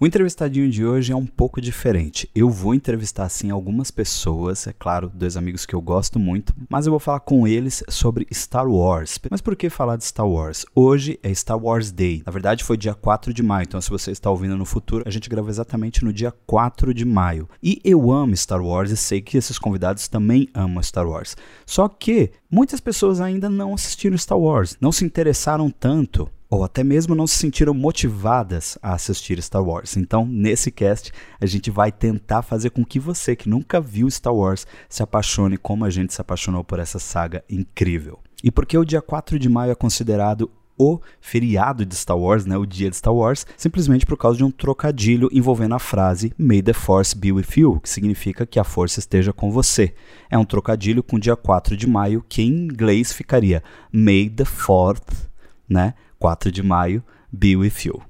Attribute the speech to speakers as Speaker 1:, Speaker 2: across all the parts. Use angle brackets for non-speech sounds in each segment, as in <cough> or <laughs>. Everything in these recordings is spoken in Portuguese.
Speaker 1: O entrevistadinho de hoje é um pouco diferente. Eu vou entrevistar sim algumas pessoas, é claro, dois amigos que eu gosto muito, mas eu vou falar com eles sobre Star Wars. Mas por que falar de Star Wars? Hoje é Star Wars Day. Na verdade foi dia 4 de maio, então se você está ouvindo no futuro, a gente gravou exatamente no dia 4 de maio. E eu amo Star Wars e sei que esses convidados também amam Star Wars. Só que muitas pessoas ainda não assistiram Star Wars, não se interessaram tanto ou até mesmo não se sentiram motivadas a assistir Star Wars. Então, nesse cast, a gente vai tentar fazer com que você que nunca viu Star Wars se apaixone como a gente se apaixonou por essa saga incrível. E por que o dia 4 de maio é considerado o feriado de Star Wars, né, o dia de Star Wars, simplesmente por causa de um trocadilho envolvendo a frase May the Force be with you, que significa que a força esteja com você. É um trocadilho com o dia 4 de maio, que em inglês ficaria May the 4th, né, 4 de maio, Be With You.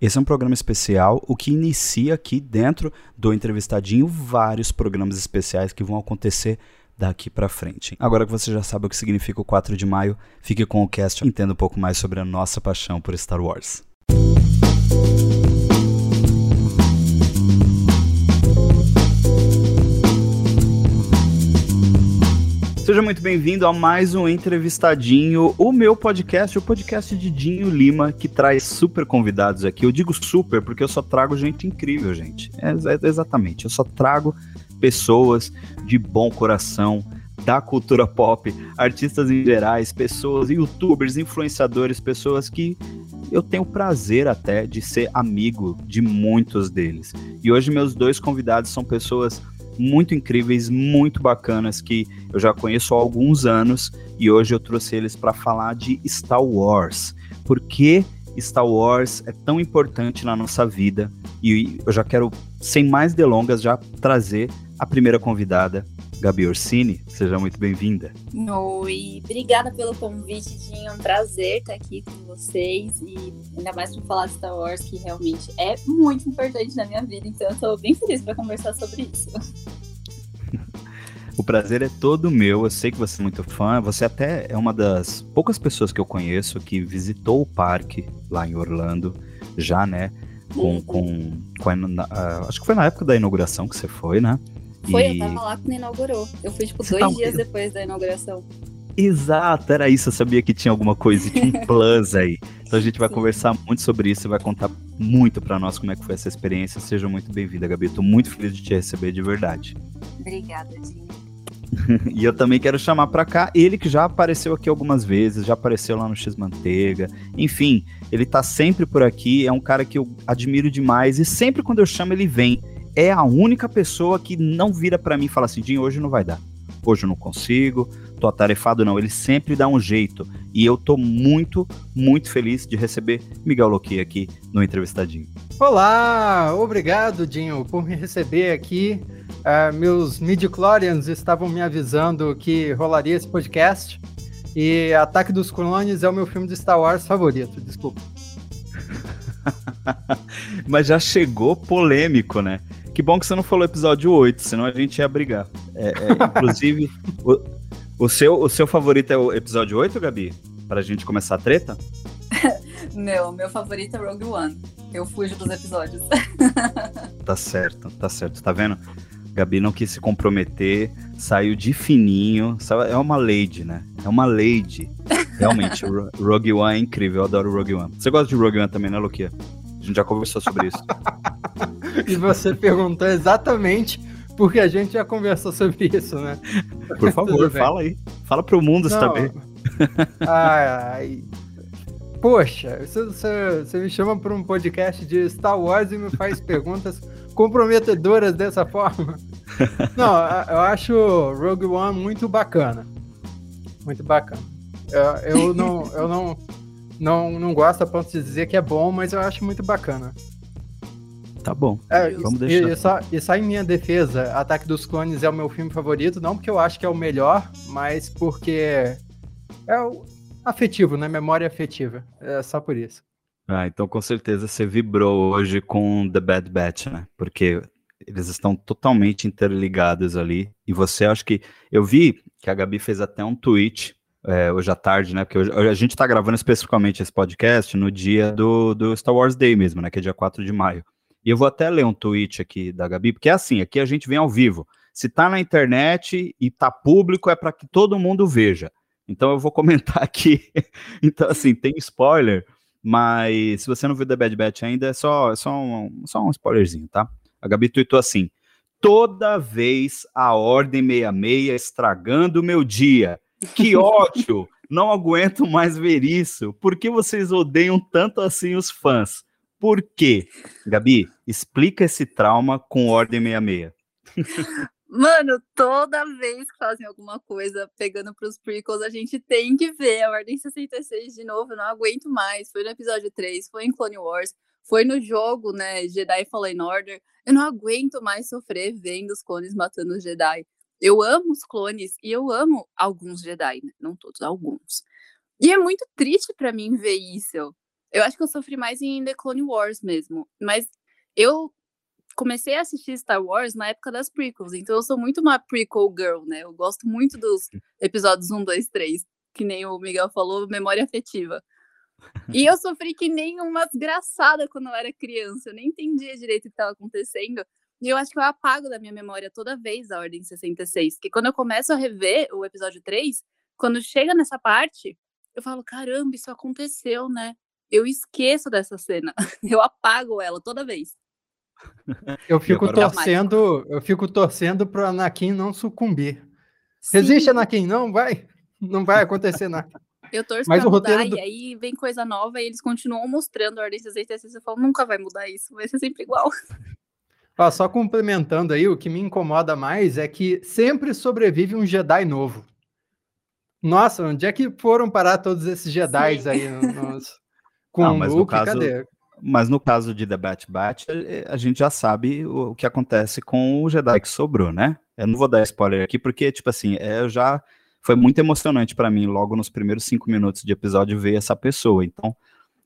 Speaker 1: Esse é um programa especial, o que inicia aqui dentro do Entrevistadinho vários programas especiais que vão acontecer daqui para frente. Agora que você já sabe o que significa o 4 de maio, fique com o cast e entenda um pouco mais sobre a nossa paixão por Star Wars. Seja muito bem-vindo a mais um Entrevistadinho, o meu podcast, o podcast de Dinho Lima, que traz super convidados aqui. Eu digo super porque eu só trago gente incrível, gente. É, é, exatamente, eu só trago pessoas de bom coração, da cultura pop, artistas em gerais, pessoas, youtubers, influenciadores, pessoas que eu tenho prazer até de ser amigo de muitos deles. E hoje meus dois convidados são pessoas muito incríveis, muito bacanas que eu já conheço há alguns anos e hoje eu trouxe eles para falar de Star Wars. Por que Star Wars é tão importante na nossa vida? E eu já quero, sem mais delongas, já trazer a primeira convidada, Gabi Orsini, seja muito bem-vinda.
Speaker 2: Oi, obrigada pelo convite, Dinho. É um prazer estar aqui com vocês e ainda mais para falar de Star Wars, que realmente é muito importante na minha vida. Então, eu estou bem feliz para conversar sobre isso. <laughs>
Speaker 1: O prazer é todo meu. Eu sei que você é muito fã. Você até é uma das poucas pessoas que eu conheço que visitou o parque lá em Orlando, já, né? Com, uhum. com, com a, acho que foi na época da inauguração que você foi, né?
Speaker 2: Foi, e... eu tava lá quando inaugurou. Eu fui, tipo, dois tá... dias depois da inauguração.
Speaker 1: Exato, era isso. Eu sabia que tinha alguma coisa, tinha um <laughs> plus aí. Então a gente vai Sim. conversar muito sobre isso e vai contar muito para nós como é que foi essa experiência. Seja muito bem-vinda, Gabi. Estou muito feliz de te receber de verdade.
Speaker 2: Obrigada, Dinho. <laughs>
Speaker 1: e eu também quero chamar para cá ele que já apareceu aqui algumas vezes, já apareceu lá no X Manteiga. Enfim, ele tá sempre por aqui, é um cara que eu admiro demais e sempre quando eu chamo ele vem é a única pessoa que não vira para mim e fala assim: Dinho, hoje não vai dar. Hoje eu não consigo, tô atarefado, não. Ele sempre dá um jeito. E eu tô muito, muito feliz de receber Miguel Loqui aqui no Entrevistadinho.
Speaker 3: Olá, obrigado, Dinho, por me receber aqui. Uh, meus midichlorians estavam me avisando que rolaria esse podcast. E Ataque dos Clones é o meu filme de Star Wars favorito, desculpa. <laughs>
Speaker 1: Mas já chegou polêmico, né? Que bom que você não falou episódio 8, senão a gente ia brigar. É, é, inclusive, <laughs> o, o, seu, o seu favorito é o episódio 8, Gabi? Pra gente começar a treta? <laughs>
Speaker 2: meu, meu favorito é Rogue One. Eu fujo dos episódios. <laughs>
Speaker 1: tá certo, tá certo. Tá vendo? Gabi não quis se comprometer, saiu de fininho. É uma lady, né? É uma lady. Realmente, Rogue One é incrível. Eu adoro Rogue One. Você gosta de Rogue One também, né, Luquia? A gente já conversou sobre isso.
Speaker 3: e você perguntou exatamente porque a gente já conversou sobre isso, né?
Speaker 1: Por favor, fala aí. Fala pro mundo Não. saber.
Speaker 3: Ai, ai. Poxa, você, você, você, me chama para um podcast de Star Wars e me faz <laughs> perguntas comprometedoras dessa forma. Não, eu acho Rogue One muito bacana. Muito bacana. Eu, eu, não, eu não, não, não gosto a ponto de dizer que é bom, mas eu acho muito bacana.
Speaker 1: Tá bom.
Speaker 3: É, vamos deixar. E, e, só, e só em minha defesa, Ataque dos Clones é o meu filme favorito, não porque eu acho que é o melhor, mas porque é o afetivo, né? Memória afetiva. É só por isso.
Speaker 1: Ah, então com certeza você vibrou hoje com The Bad Batch, né? Porque eles estão totalmente interligados ali. E você, acho que. Eu vi que a Gabi fez até um tweet é, hoje à tarde, né? Porque hoje, a gente está gravando especificamente esse podcast no dia do, do Star Wars Day mesmo, né? Que é dia 4 de maio. E eu vou até ler um tweet aqui da Gabi, porque é assim, aqui a gente vem ao vivo. Se tá na internet e tá público, é para que todo mundo veja. Então eu vou <laughs> comentar aqui. então, assim, tem spoiler, mas se você não viu The Bad Batch ainda, é só, é só, um, só um spoilerzinho, tá? A Gabi tweetou assim: toda vez a Ordem 66 estragando o meu dia. Que <laughs> ódio! Não aguento mais ver isso. Por que vocês odeiam tanto assim os fãs? Por quê? Gabi, explica esse trauma com Ordem 66.
Speaker 2: Mano, toda vez que fazem alguma coisa pegando pros prequels, a gente tem que ver a Ordem 66 de novo. Eu não aguento mais. Foi no episódio 3, foi em Clone Wars, foi no jogo, né? Jedi Fallen Order. Eu não aguento mais sofrer vendo os clones matando os Jedi. Eu amo os clones e eu amo alguns Jedi, né? não todos, alguns. E é muito triste para mim ver isso. Eu acho que eu sofri mais em The Clone Wars mesmo. Mas eu comecei a assistir Star Wars na época das prequels, então eu sou muito uma prequel girl, né? Eu gosto muito dos episódios 1, 2, 3, que nem o Miguel falou, memória afetiva. E eu sofri que nem uma desgraçada quando eu era criança, eu nem entendia direito o que estava acontecendo. E eu acho que eu apago da minha memória toda vez a Ordem 66, que quando eu começo a rever o episódio 3, quando chega nessa parte, eu falo, caramba, isso aconteceu, né? Eu esqueço dessa cena. <laughs> Eu apago ela toda vez.
Speaker 3: Eu fico torcendo, eu fico torcendo pro Anakin não sucumbir. Sim. Resiste, Anakin, não vai. Não vai acontecer nada.
Speaker 2: Eu torço Mas pra o mudar, roteiro do... e aí vem coisa nova e eles continuam mostrando a Ordem 66. Eu falo, nunca vai mudar isso, vai ser sempre igual. <laughs>
Speaker 3: Ó, só complementando aí, o que me incomoda mais é que sempre sobrevive um Jedi novo. Nossa, onde é que foram parar todos esses Jedi aí <laughs> nos, com Não, mas Luke?
Speaker 1: No caso,
Speaker 3: cadê?
Speaker 1: Mas no caso de The Bat Batch, a gente já sabe o, o, que acontece com o Jedi que sobrou, né? Eu não vou dar spoiler aqui, porque, tipo assim, é, eu já. Foi muito emocionante para mim, logo nos primeiros cinco minutos de episódio, ver essa pessoa. Então,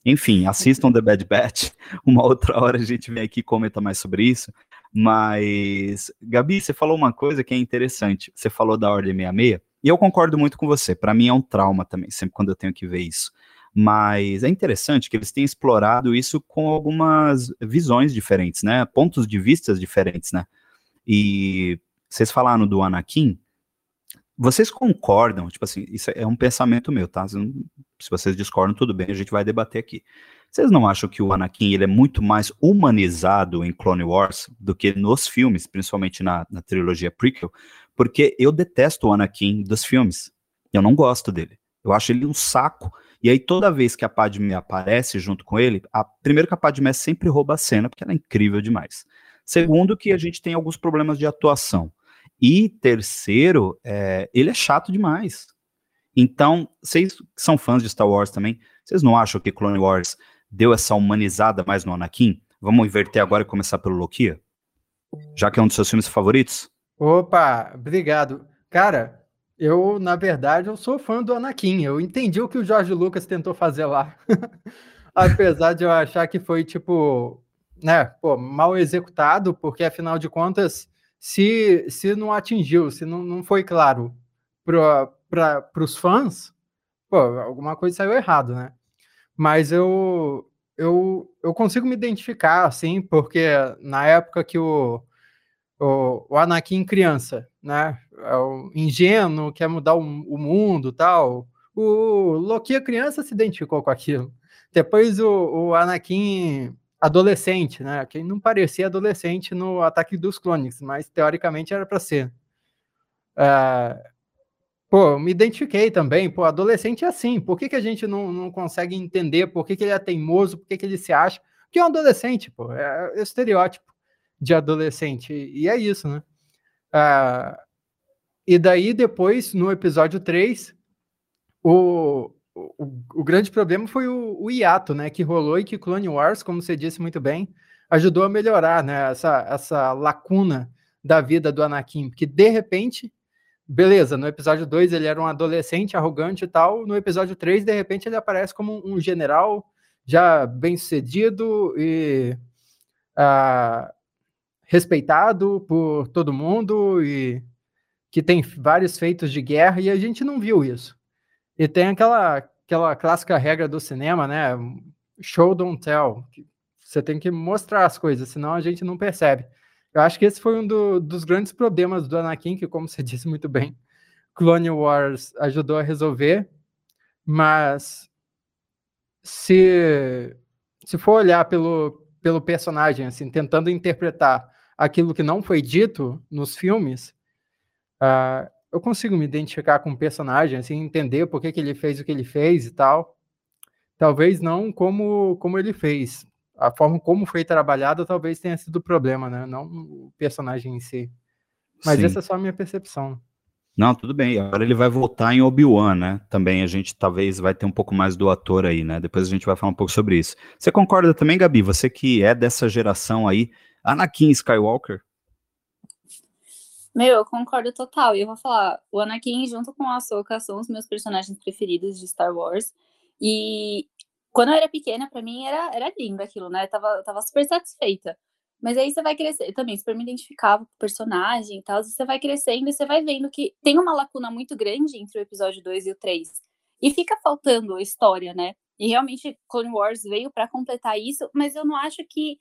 Speaker 1: enfim, assistam The Bad Batch. <laughs> Uma outra hora a gente vem aqui e comenta mais sobre isso. Mas, Gabi, você falou uma coisa que é interessante. Você falou da Ordem 66, e eu concordo muito com você. Para mim é um trauma também, sempre quando eu tenho que ver isso. Mas é interessante que eles têm explorado isso com algumas visões diferentes, né? Pontos de vistas diferentes, né? E vocês falaram do Anakin, vocês concordam, tipo assim, isso é um pensamento meu, tá? Se vocês discordam, tudo bem, a gente vai debater aqui. Vocês não acham que o Anakin ele é muito mais humanizado em Clone Wars do que nos filmes, principalmente na, na trilogia prequel? Porque eu detesto o Anakin dos filmes. Eu não gosto dele. Eu acho ele um saco. E aí, toda vez que a Padme aparece junto com ele, a, primeiro que a Padme sempre rouba a cena, porque ela é incrível demais. Segundo, que a gente tem alguns problemas de atuação. E terceiro, é, ele é chato demais. Então, vocês que são fãs de Star Wars também, vocês não acham que Clone Wars deu essa humanizada mais no Anakin? Vamos inverter agora e começar pelo Loki? Já que é um dos seus filmes favoritos?
Speaker 3: Opa, obrigado. Cara, eu, na verdade, eu sou fã do Anakin. Eu entendi o que o Jorge Lucas tentou fazer lá. <laughs> Apesar de eu achar que foi, tipo, né, pô, mal executado, porque afinal de contas, se, se não atingiu, se não, não foi claro para os fãs, pô, alguma coisa saiu errado, né? Mas eu, eu, eu consigo me identificar, assim, porque na época que o, o, o Anakin criança, né? É o ingênuo, quer mudar o, o mundo tal. O Loki, a criança, se identificou com aquilo. Depois o, o Anakin adolescente, né? Que não parecia adolescente no Ataque dos Clones, mas teoricamente era para ser. É, pô, me identifiquei também. Pô, adolescente é assim. Por que, que a gente não, não consegue entender por que, que ele é teimoso, por que, que ele se acha? Porque é um adolescente, pô. É, estereótipo de adolescente. E é isso, né? Ah, e daí, depois, no episódio 3, o, o, o grande problema foi o, o, hiato, né? Que rolou e que Clone Wars, como você disse muito bem, ajudou a melhorar, né? Essa, essa lacuna da vida do Anakin. Porque, de repente, beleza, no episódio 2 ele era um adolescente arrogante e tal. No episódio 3, de repente, ele aparece como um general já bem sucedido e. Uh, respeitado por todo mundo e que tem vários feitos de guerra e a gente não viu isso. E tem aquela aquela clássica regra do cinema, né? Show don't tell. Você tem que mostrar as coisas, senão a gente não percebe. Eu acho que esse foi um do, dos grandes problemas do Anakin, que, como você <laughs> disse muito bem, Clone Wars ajudou a resolver, mas se, se for olhar pelo, pelo personagem, assim, tentando interpretar aquilo que não foi dito nos filmes, uh, eu consigo me identificar com o personagem, assim, entender por que, que ele fez o que ele fez e tal. Talvez não como, como ele fez. A forma como foi trabalhado talvez tenha sido o problema, né? Não o personagem em si. Mas Sim. essa é só a minha percepção.
Speaker 1: Não, tudo bem. Agora ele vai voltar em Obi-Wan, né? Também a gente talvez vai ter um pouco mais do ator aí, né? Depois a gente vai falar um pouco sobre isso. Você concorda também, Gabi? Você que é dessa geração aí, Anakin Skywalker?
Speaker 2: Meu, eu concordo total. E eu vou falar, o Anakin junto com a Ahsoka são os meus personagens preferidos de Star Wars. E quando eu era pequena, para mim era, era lindo aquilo, né? Eu tava, eu tava super satisfeita. Mas aí você vai crescer, também super me identificava com o personagem e tal, e você vai crescendo e você vai vendo que tem uma lacuna muito grande entre o episódio 2 e o 3. E fica faltando história, né? E realmente Clone Wars veio para completar isso, mas eu não acho que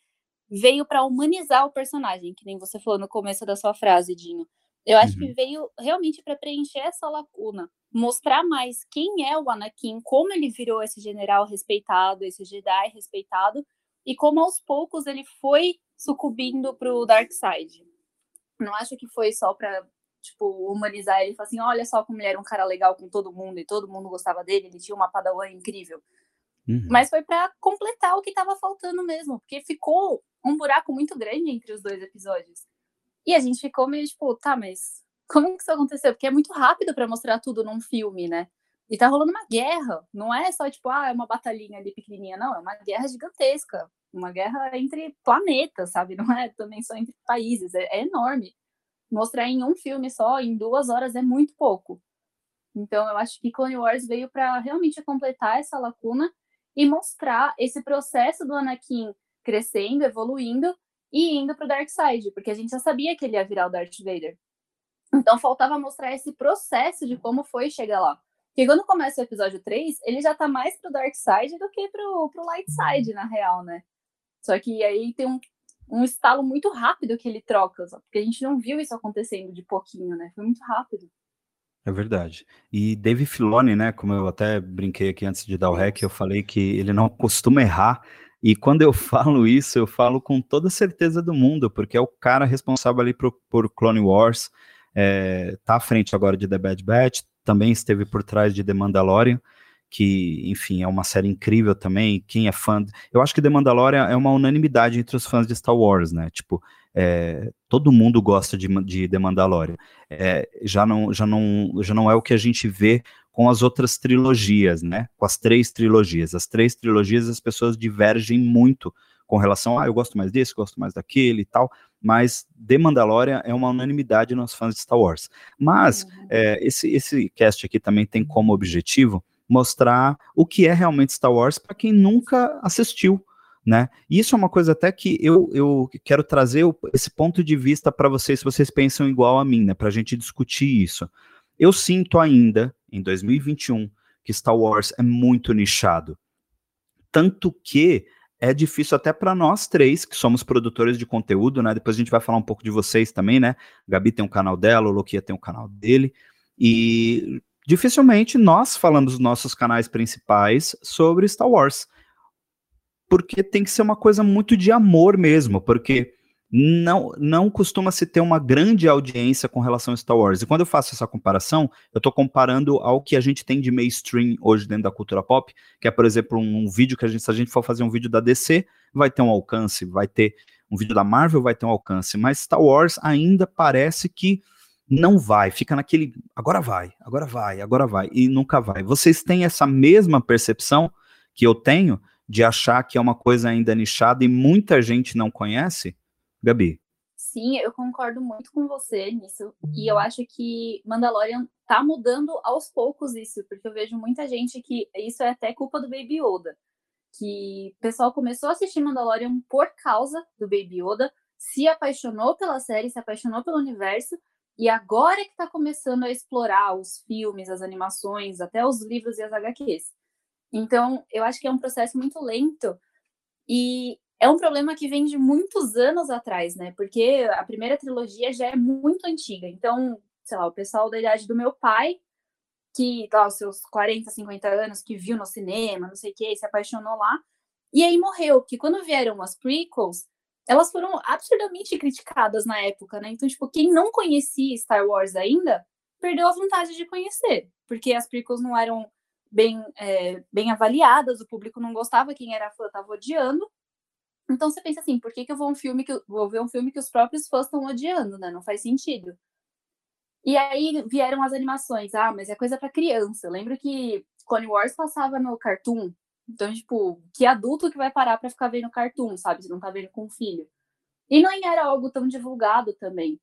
Speaker 2: veio para humanizar o personagem, que nem você falou no começo da sua frase, Dinho. Eu acho uhum. que veio realmente para preencher essa lacuna, mostrar mais quem é o Anakin, como ele virou esse general respeitado, esse Jedi respeitado, e como aos poucos ele foi sucumbindo pro Dark Side. Não acho que foi só para tipo humanizar ele, falar assim, olha só como ele era um cara legal com todo mundo e todo mundo gostava dele, ele tinha uma padawan incrível. Uhum. Mas foi para completar o que estava faltando mesmo, porque ficou um buraco muito grande entre os dois episódios. E a gente ficou meio tipo, tá, mas como que isso aconteceu? Porque é muito rápido para mostrar tudo num filme, né? E tá rolando uma guerra, não é só tipo, ah, é uma batalhinha ali pequenininha, não, é uma guerra gigantesca, uma guerra entre planetas, sabe? <laughs> Não é também só entre países, é, é enorme. Mostrar em um filme só, em duas horas, é muito pouco. Então, eu acho que Clone Wars veio para realmente completar essa lacuna e mostrar esse processo do Anakin crescendo, evoluindo e indo para o Dark Side, porque a gente já sabia que ele ia virar o Darth Vader. Então faltava mostrar esse processo de como foi chegar lá. Porque quando começa o episódio 3, ele já tá mais pro Dark Side do que pro, pro Light Side, na real, né? Só que aí tem um, um estalo muito rápido que ele troca, só porque a gente não viu isso acontecendo de pouquinho, né? Foi muito rápido.
Speaker 1: É verdade. E Dave Filoni, né, como eu até brinquei aqui antes de dar o rec, eu falei que ele não costuma errar, e quando eu <laughs> falo isso, eu falo com toda certeza do mundo, porque é o cara responsável ali por, por Clone Wars, é, tá à frente agora de The Bad Batch, também esteve por trás de The Mandalorian, que, enfim, é uma série incrível também. Quem é fã. Eu acho que The Mandalorian é uma unanimidade entre os fãs de Star Wars, né? Tipo, é, todo mundo gosta de, de The Mandalorian. É, já, não, já, não, já não é o que a gente vê com as outras trilogias, né? Com as três trilogias. As três trilogias as pessoas divergem muito com relação a ah, eu gosto mais desse, gosto mais daquele e tal, mas The Mandalorian é uma unanimidade nos fãs de Star Wars. Mas uhum. é, esse, esse cast aqui também tem como objetivo mostrar o que é realmente Star Wars para quem nunca assistiu. Né? E isso é uma coisa até que eu, eu quero trazer esse ponto de vista para vocês, se vocês pensam igual a mim, né? Para a gente discutir isso. Eu sinto ainda, em 2021, que Star Wars é muito nichado. Tanto que é difícil até para nós três, que somos produtores de conteúdo, né? Depois a gente vai falar um pouco de vocês também, né? Gabi tem um canal dela, o Loquia tem um canal dele. E dificilmente nós falamos nos nossos canais principais sobre Star Wars. Porque tem que ser uma coisa muito de amor mesmo, porque não, não costuma se ter uma grande audiência com relação a Star Wars. E quando eu faço essa comparação, eu estou comparando ao que a gente tem de mainstream hoje dentro da cultura pop, que é, por exemplo, um, um vídeo que a gente, se a gente for fazer um vídeo da DC, vai ter um alcance, vai ter um vídeo da Marvel, vai ter um alcance, mas Star Wars ainda parece que não vai, fica naquele agora vai, agora vai, agora vai e nunca vai. Vocês têm essa mesma percepção que eu tenho de achar que é uma coisa ainda nichada e muita gente não conhece? Gabi.
Speaker 2: Sim, eu concordo muito com você nisso. E eu acho que Mandalorian tá mudando aos poucos isso, porque eu vejo muita gente que isso é até culpa do Baby Yoda. Que o pessoal começou a assistir Mandalorian por causa do Baby Yoda, se apaixonou pela série, se apaixonou pelo universo, e agora que está começando a explorar os filmes, as animações, até os livros e as HQs. Então, eu acho que é um processo muito lento e é um problema que vem de muitos anos atrás, né? Porque a primeira trilogia já é muito antiga. Então, sei lá, o pessoal da idade do meu pai, que tá os seus 40, 50 anos, que viu no cinema, não sei o que, se apaixonou lá, e aí morreu. Que quando vieram as prequels, elas foram absurdamente criticadas na época, né? Então, tipo, quem não conhecia Star Wars ainda, perdeu a vontade de conhecer, porque as prequels não eram bem, é, bem avaliadas, o público não gostava, quem era fã estava odiando. Então você pensa assim, por que, que eu vou um filme que vou ver um filme que os próprios fãs estão odiando, né? Não faz sentido. E aí vieram as animações. Ah, mas é coisa para criança. Eu lembro que Clone Wars passava no Cartoon. Então, tipo, que adulto que vai parar para ficar vendo cartoon, sabe? Se não tá vendo com o filho. E não era algo tão divulgado também.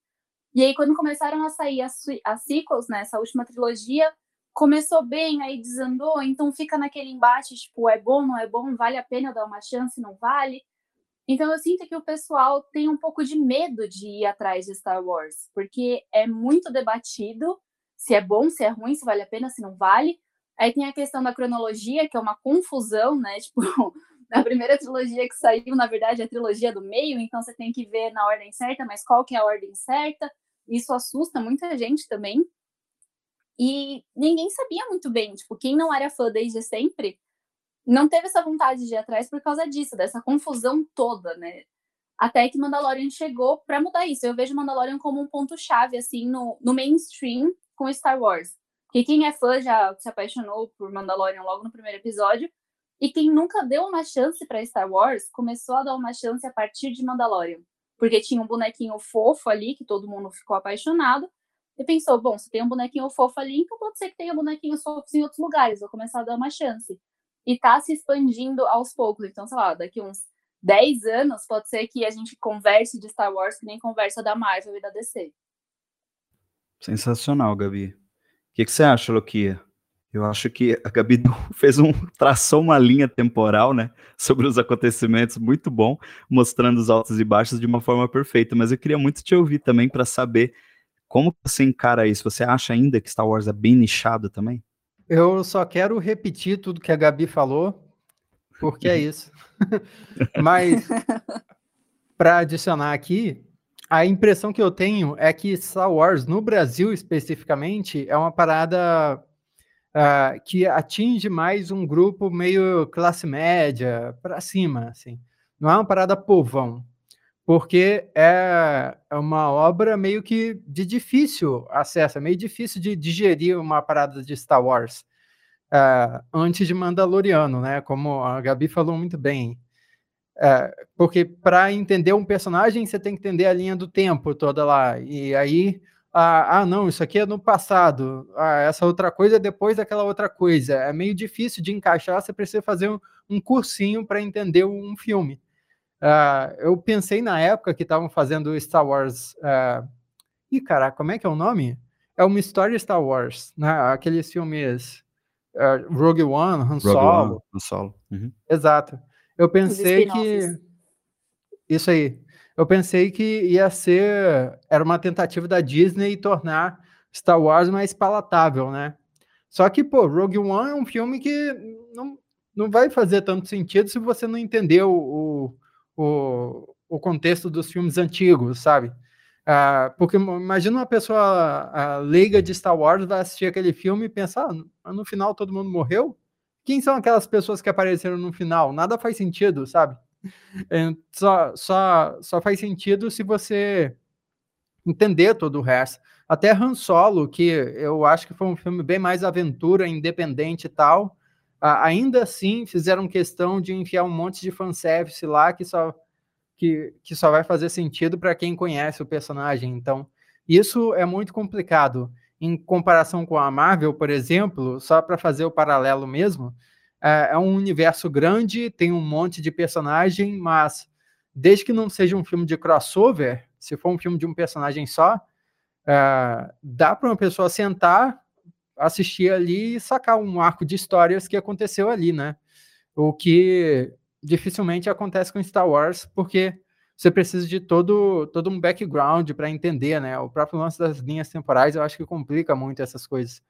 Speaker 2: E aí, quando começaram a sair as, as sequels, né, essa última trilogia, começou bem, aí desandou, então fica naquele embate, tipo, é bom, não é bom, vale a pena eu dar uma chance, não vale? Então eu sinto que o pessoal tem um pouco de medo de ir atrás de Star Wars, porque é muito debatido se é bom, se é ruim, se vale a pena, se não vale. Aí tem a questão da cronologia, que é uma confusão, né? <laughs> Tipo, a primeira trilogia que saiu, na verdade, é a trilogia do meio, então você tem que ver na ordem certa, mas qual que é a ordem certa? Isso assusta muita gente também. E ninguém sabia muito bem, tipo, quem não era fã desde sempre não teve essa vontade de ir atrás por causa disso, dessa confusão toda, né? Até que Mandalorian chegou para mudar isso. Eu vejo Mandalorian como um ponto-chave, assim, no, no mainstream com Star Wars. Que quem é fã já se apaixonou por Mandalorian logo no primeiro episódio. E quem nunca deu uma chance para Star Wars começou a dar uma chance a partir de Mandalorian. Porque tinha um bonequinho fofo ali, que todo mundo ficou apaixonado. E pensou, bom, se tem um bonequinho fofo ali, então pode ser que tenha bonequinhos fofos em outros lugares. Vou começar a dar uma chance e está se expandindo aos poucos. Então, sei lá, daqui uns 10 anos, pode ser que a gente converse de Star Wars que nem conversa da Marvel e da DC.
Speaker 1: Sensacional, Gabi. O que, que você acha, Lokia? Eu acho que a Gabi <laughs> fez um traçou uma linha temporal, né, sobre os acontecimentos muito bom, mostrando os altos e baixos de uma forma perfeita. Mas eu queria muito te ouvir também para saber como você encara isso. Você acha ainda que Star Wars é bem nichado também?
Speaker 3: Eu só quero repetir tudo que a Gabi falou, porque é isso. <laughs> Mas, para adicionar aqui, a impressão que eu tenho é que Star Wars, no Brasil especificamente, é uma parada uh, que atinge mais um grupo meio classe média, para cima, assim. Não é uma parada povão porque é, é uma obra meio que de difícil acesso, é meio difícil de digerir uma parada de Star Wars uh, antes de Mandaloriano, né? Como a Gabi falou muito bem. Uh, porque para entender um personagem, você tem que entender a linha do tempo toda lá. E aí, ah, ah, não, isso aqui é no passado, ah, essa outra coisa é depois daquela outra coisa. É meio difícil de encaixar, você precisa fazer um, um cursinho para entender um filme. Uh, eu pensei na época que estavam fazendo Star Wars. Uh... Ih, caraca, como é que é o nome? É uma história Star Wars, né? Aqueles filmes uh, Rogue One, Han Solo. Rogue One,
Speaker 1: Han Solo. Uhum.
Speaker 3: Exato. Eu pensei que. Isso aí. Eu pensei que ia ser. Era uma tentativa da Disney tornar Star Wars mais palatável, né? Só que, pô, Rogue One é um filme que não, não vai fazer tanto sentido se você não entender o, o o, o contexto dos filmes antigos, sabe? Uh, porque imagina uma pessoa uh, leiga de Star Wars vai assistir aquele filme e pensar, ah, no final todo mundo morreu? Quem são aquelas pessoas que apareceram no final? Nada faz sentido, sabe? <laughs> Só, só, só faz sentido se você entender todo o resto. Até Han Solo, que eu acho que foi um filme bem mais aventura, independente e tal, ainda assim fizeram questão de enfiar um monte de fanservice lá que só, que, que só vai fazer sentido para quem conhece o personagem. Então, isso é muito complicado. Em comparação com a Marvel, por exemplo, só para fazer o paralelo mesmo, é, é um universo grande, tem um monte de personagem, mas desde que não seja um filme de crossover, se for um filme de um personagem só, é, dá para uma pessoa sentar, assistir ali e sacar um arco de histórias que aconteceu ali, né? O que dificilmente acontece com Star Wars, porque você precisa de todo, todo um background para entender, né? O próprio lance das linhas temporais eu acho que complica muito essas coisas.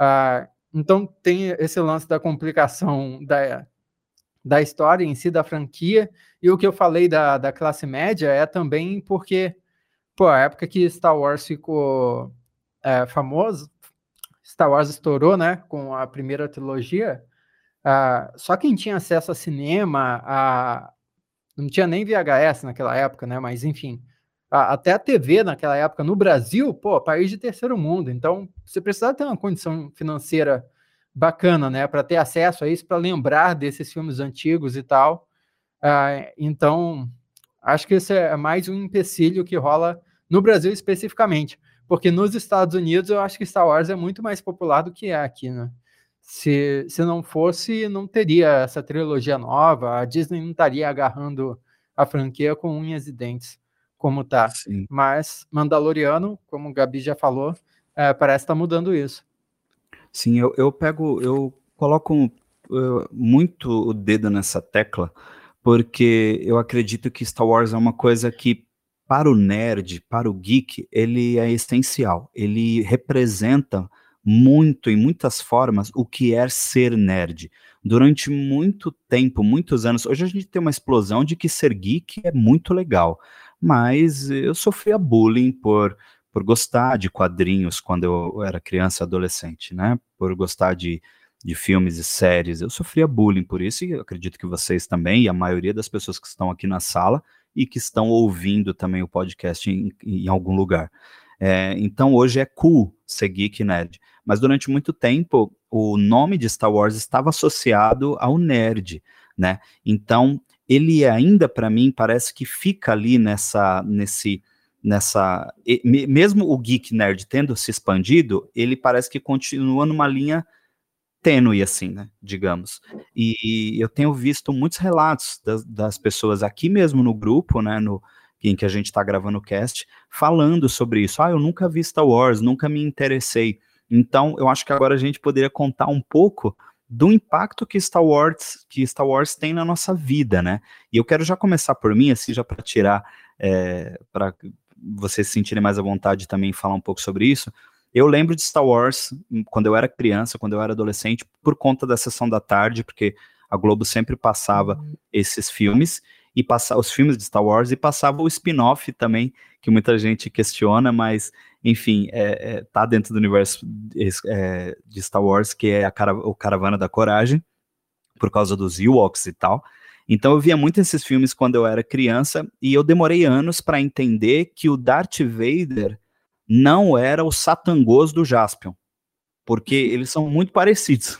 Speaker 3: Uh, então tem esse lance da complicação da, da história em si, da franquia, e o que eu falei da, da classe média é também porque, pô, a época que Star Wars ficou é, famoso, Star Wars estourou, né, com a primeira trilogia, uh, só quem tinha acesso a cinema, a, não tinha nem VHS naquela época, né, mas enfim, a, até a TV naquela época no Brasil, pô, país de terceiro mundo, então você precisava ter uma condição financeira bacana, né, para ter acesso a isso, para lembrar desses filmes antigos e tal. Uh, então, acho que esse é mais um empecilho que rola no Brasil especificamente, porque nos Estados Unidos eu acho que Star Wars é muito mais popular do que é aqui, né? Se, se não fosse, não teria essa trilogia nova, a Disney não estaria agarrando a franquia com unhas e dentes, como tá. Sim. Mas Mandaloriano, como o Gabi já falou, é, parece estar tá mudando isso.
Speaker 1: Sim, eu, eu pego, eu coloco uh, muito o dedo nessa tecla, porque eu acredito que Star Wars é uma coisa que, para o nerd, para o geek, ele é essencial. Ele representa muito, em muitas formas, o que é ser nerd. Durante muito tempo, muitos anos, hoje a gente tem uma explosão de que ser geek é muito legal, mas eu sofria bullying por por gostar de quadrinhos quando eu era criança adolescente, né? Por gostar de, de filmes e séries. Eu sofria bullying por isso e acredito que vocês também, e a maioria das pessoas que estão aqui na sala e que estão ouvindo também o podcast em, em algum lugar. É, então hoje é cool ser geek nerd. Mas durante muito tempo o nome de Star Wars estava associado ao nerd, né? Então ele ainda para mim parece que fica ali nessa nesse nessa. Mesmo o Geek Nerd tendo se expandido, ele parece que continua numa linha tênue, assim, né? Digamos. E eu tenho visto muitos relatos das, das pessoas aqui mesmo no grupo, né? No, em que a gente está gravando o cast, falando sobre isso. Ah, eu nunca vi Star Wars, nunca me interessei. Então, eu acho que agora a gente poderia contar um pouco do impacto que Star Wars que Star Wars tem na nossa vida, né? E eu quero já começar por mim, assim, já para tirar, é, para vocês se sentirem mais à vontade também falar um pouco sobre isso. Eu lembro de Star Wars quando eu era criança, quando eu era adolescente, por conta da sessão da tarde, porque a Globo sempre passava uhum. esses filmes e passava os filmes de Star Wars e passava o spin-off também, que muita gente questiona, mas enfim, é, é, tá dentro do universo é, de Star Wars, que é a cara, o Caravana da Coragem, por causa dos Ewoks e tal. Então eu via muito esses filmes quando eu era criança e eu demorei anos para entender que o Darth Vader não era o Satangos do Jaspion, porque eles são muito parecidos.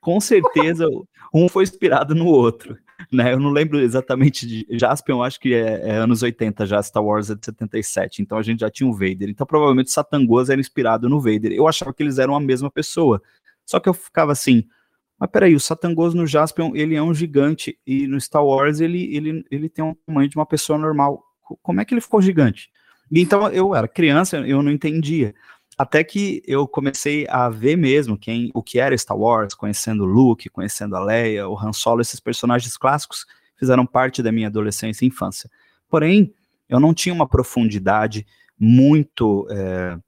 Speaker 1: Com certeza um foi inspirado no outro. Né, eu não lembro exatamente de Jaspion, acho que é, é, anos 80 já, Star Wars é de 77, então a gente já tinha o Vader. Então provavelmente Satangos era inspirado no Vader. Eu achava que eles eram a mesma pessoa. Só que eu ficava assim, mas peraí, o Satangos no Jaspion, ele é um gigante, e no Star Wars ele, ele, ele tem um tamanho de uma pessoa normal. Como é que ele ficou gigante? Então eu era criança, eu não entendia. Até que eu comecei a ver mesmo quem, o que era Star Wars, conhecendo Luke, conhecendo a Leia, o Han Solo, esses personagens clássicos fizeram parte da minha adolescência e infância. Porém, eu não tinha uma profundidade muito é,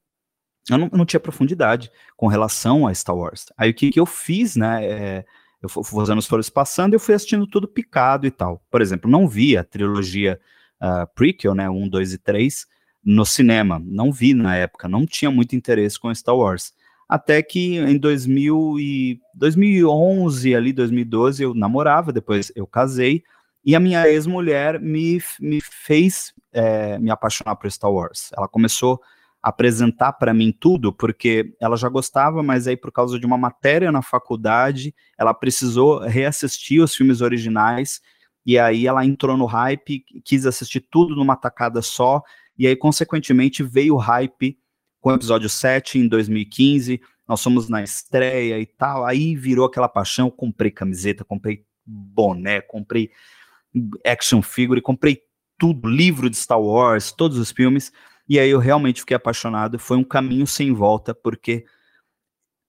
Speaker 1: eu não, não, tinha profundidade com relação a Star Wars. Aí o que, que eu fiz, né? É, eu fui fazendo os foros passando eu fui assistindo tudo picado e tal. Por exemplo, não vi a trilogia uh, prequel, né? 1, 2 e 3, no cinema. Não vi na época, não tinha muito interesse com Star Wars. Até que em 2000 e 2011, ali, 2012, eu namorava, depois eu casei, e a minha ex-mulher me, me fez é, me apaixonar por Star Wars. Ela começou apresentar para mim tudo, porque ela já gostava, mas aí por causa de uma matéria na faculdade, ela precisou reassistir os filmes originais, e aí ela entrou no hype, quis assistir tudo numa tacada só, e aí consequentemente veio o hype com o episódio 7 em 2015, nós fomos na estreia e tal, aí virou aquela paixão, comprei camiseta, comprei boné, comprei action figure, comprei tudo, livro de Star Wars, todos os filmes, e aí eu realmente fiquei apaixonado. Foi um caminho sem volta, porque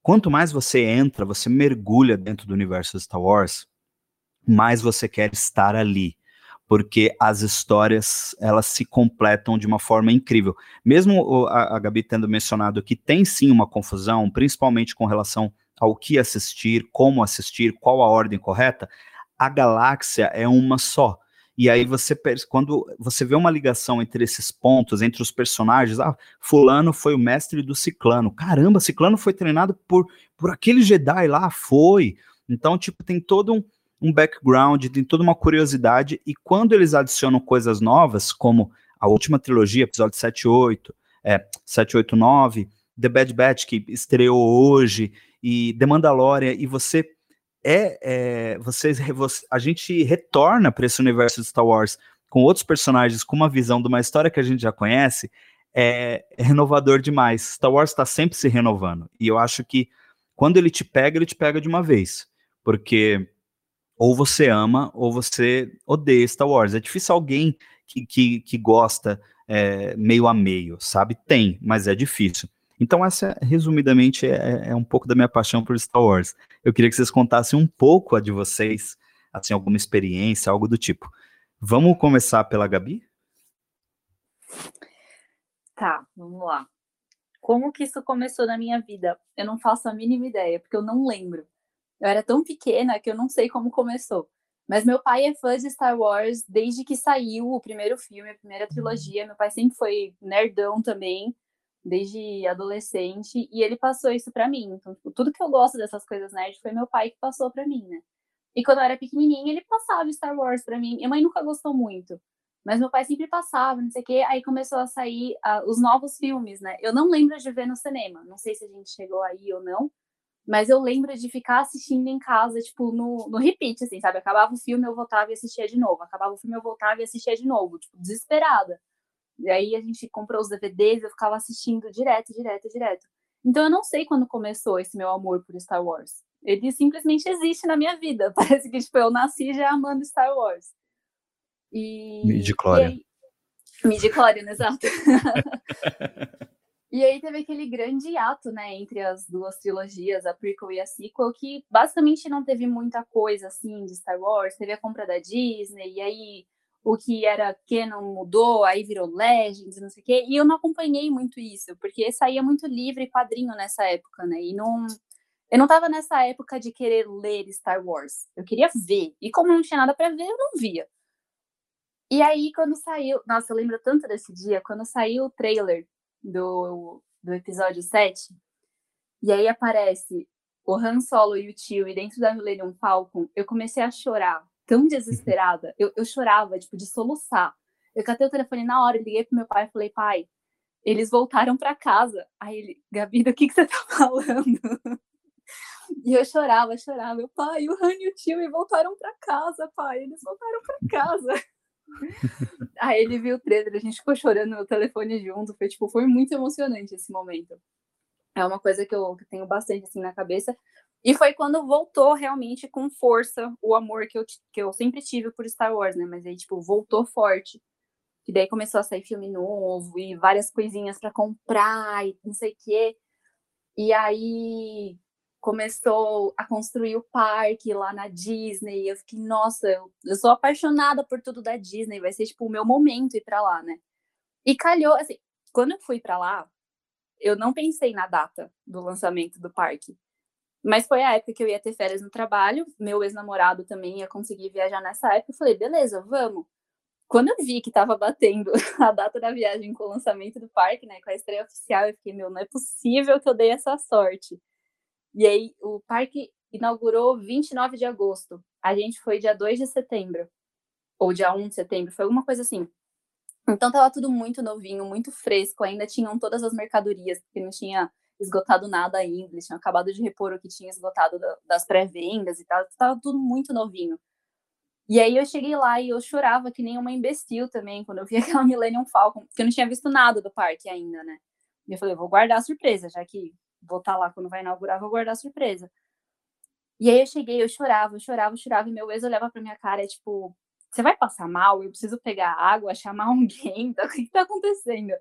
Speaker 1: quanto mais você entra, você mergulha dentro do universo de Star Wars, mais você quer estar ali. Porque as histórias elas se completam de uma forma incrível. Mesmo a, a Gabi tendo mencionado que tem sim uma confusão, principalmente com relação ao que assistir, como assistir, qual a ordem correta, a galáxia é uma só. E aí você quando você vê uma ligação entre esses pontos, entre os personagens, ah, fulano foi o mestre do Ciclano. Caramba, Ciclano foi treinado por por aquele Jedi lá, foi. Então, tipo, tem todo um, um background, tem toda uma curiosidade e quando eles adicionam coisas novas, como a última trilogia, episódio 7 e 8, é, 7, 8, 9, The Bad Batch, que estreou hoje, e The Mandalorian, e você é, é vocês, você, a gente retorna para esse universo de Star Wars com outros personagens, com uma visão de uma história que a gente já conhece, é, é renovador demais. Star Wars está sempre se renovando. E eu acho que quando ele te pega, ele te pega de uma vez. Porque ou você ama ou você odeia Star Wars. É difícil alguém que, que, que gosta é, meio a meio, sabe? Tem, mas é difícil. Então, essa, resumidamente, é, é, um pouco da minha paixão por Star Wars. Eu queria que vocês contassem um pouco a de vocês, assim, alguma experiência, algo do tipo. Vamos começar pela Gabi?
Speaker 2: Tá, vamos lá. Como que isso começou na minha vida? Eu não faço a mínima ideia, porque eu não lembro. Eu era tão pequena que eu não sei como começou. Mas meu pai é fã de Star Wars desde que saiu o primeiro filme, a primeira trilogia. Meu pai sempre foi nerdão também desde adolescente, e ele passou isso para mim. Então, tipo, tudo que eu gosto dessas coisas nerd foi meu pai que passou para mim, né? E quando eu era pequenininha, ele passava Star Wars para mim. Minha mãe nunca gostou muito, mas meu pai sempre passava, não sei o quê. Aí começou a sair uh, os novos filmes, né? Eu não lembro de ver no cinema, não sei se a gente chegou aí ou não, mas eu lembro de ficar assistindo em casa, tipo, no, no repeat, assim, sabe? Acabava o filme, eu voltava e assistia de novo. Acabava o filme, eu voltava e assistia de novo, tipo, desesperada. E aí a gente comprou os DVDs, eu ficava assistindo direto, direto, direto. Então eu não sei quando começou esse meu amor por Star Wars. Ele simplesmente existe na minha vida. <laughs> Parece que tipo, eu nasci já amando Star Wars. E.
Speaker 1: Midichlorian.
Speaker 2: Midichlorian, exato. <laughs> e aí teve aquele grande ato, né, entre as duas trilogias, a prequel e a sequel, que basicamente não teve muita coisa assim de Star Wars. Teve a compra da Disney, e aí o que era Canon mudou, aí virou Legends, não sei o quê, e eu não acompanhei muito isso, porque saía muito livre quadrinho nessa época, né, e não... Eu não tava nessa época de querer ler Star Wars, eu queria ver, e como não tinha nada para ver, eu não via. E aí, quando saiu, nossa, eu lembro tanto desse dia, quando saiu o trailer do, do episódio 7, e aí aparece o Han Solo e o tio, e dentro da Millennium Falcon, eu comecei a chorar, tão <laughs> desesperada. Eu, eu chorava, tipo, de soluçar. Eu catei o telefone na hora, liguei pro meu pai e falei, pai, eles voltaram para casa. Aí ele, Gabi, do que, que você tá <laughs> falando? E eu chorava, chorava. Meu pai, o Han e o tio voltaram para casa, pai. Eles voltaram para <laughs> casa. Aí ele viu o trailer, a gente ficou chorando no telefone junto. Foi, tipo, foi muito emocionante esse momento. É uma coisa que eu que tenho bastante assim na cabeça. E foi quando voltou realmente com força o amor que eu, que eu sempre tive por Star Wars, né? Mas aí, tipo, voltou forte. Que daí começou a sair filme novo e várias coisinhas para comprar e não sei o quê. E aí começou a construir o parque lá na Disney. Eu fiquei, nossa, eu, eu sou apaixonada por tudo da Disney. Vai ser, tipo, o meu momento ir para lá, né? E calhou, assim, quando eu fui para lá, eu não pensei na data do lançamento do parque. Mas foi a época que eu ia ter férias no trabalho, meu ex-namorado também ia conseguir viajar nessa época. Eu falei, beleza, vamos. Quando eu vi que estava batendo <laughs> a data da viagem com o lançamento do parque, né, com a estreia oficial, eu fiquei, meu, não é possível que eu dei essa sorte. E aí, o parque inaugurou 29 de agosto. A gente foi dia 2 de setembro, ou dia 1 de setembro, foi alguma coisa assim. Então tava tudo muito novinho, muito fresco, ainda tinham todas as mercadorias, porque não tinha esgotado nada ainda, eles tinham acabado de repor o que tinha esgotado das pré-vendas e tal, estava tudo muito novinho. E aí eu cheguei lá e eu chorava que nem uma imbecil também, quando eu vi <laughs> aquela Millennium Falcon, porque eu não tinha visto nada do parque ainda, né? E eu falei, vou guardar a surpresa, já que vou estar tá lá quando vai inaugurar, vou guardar a surpresa. E aí eu cheguei, eu chorava, eu chorava, eu chorava, e meu ex olhava pra minha cara, é tipo, você vai passar mal? Eu preciso pegar água, chamar <laughs> alguém, então, o que, tá acontecendo?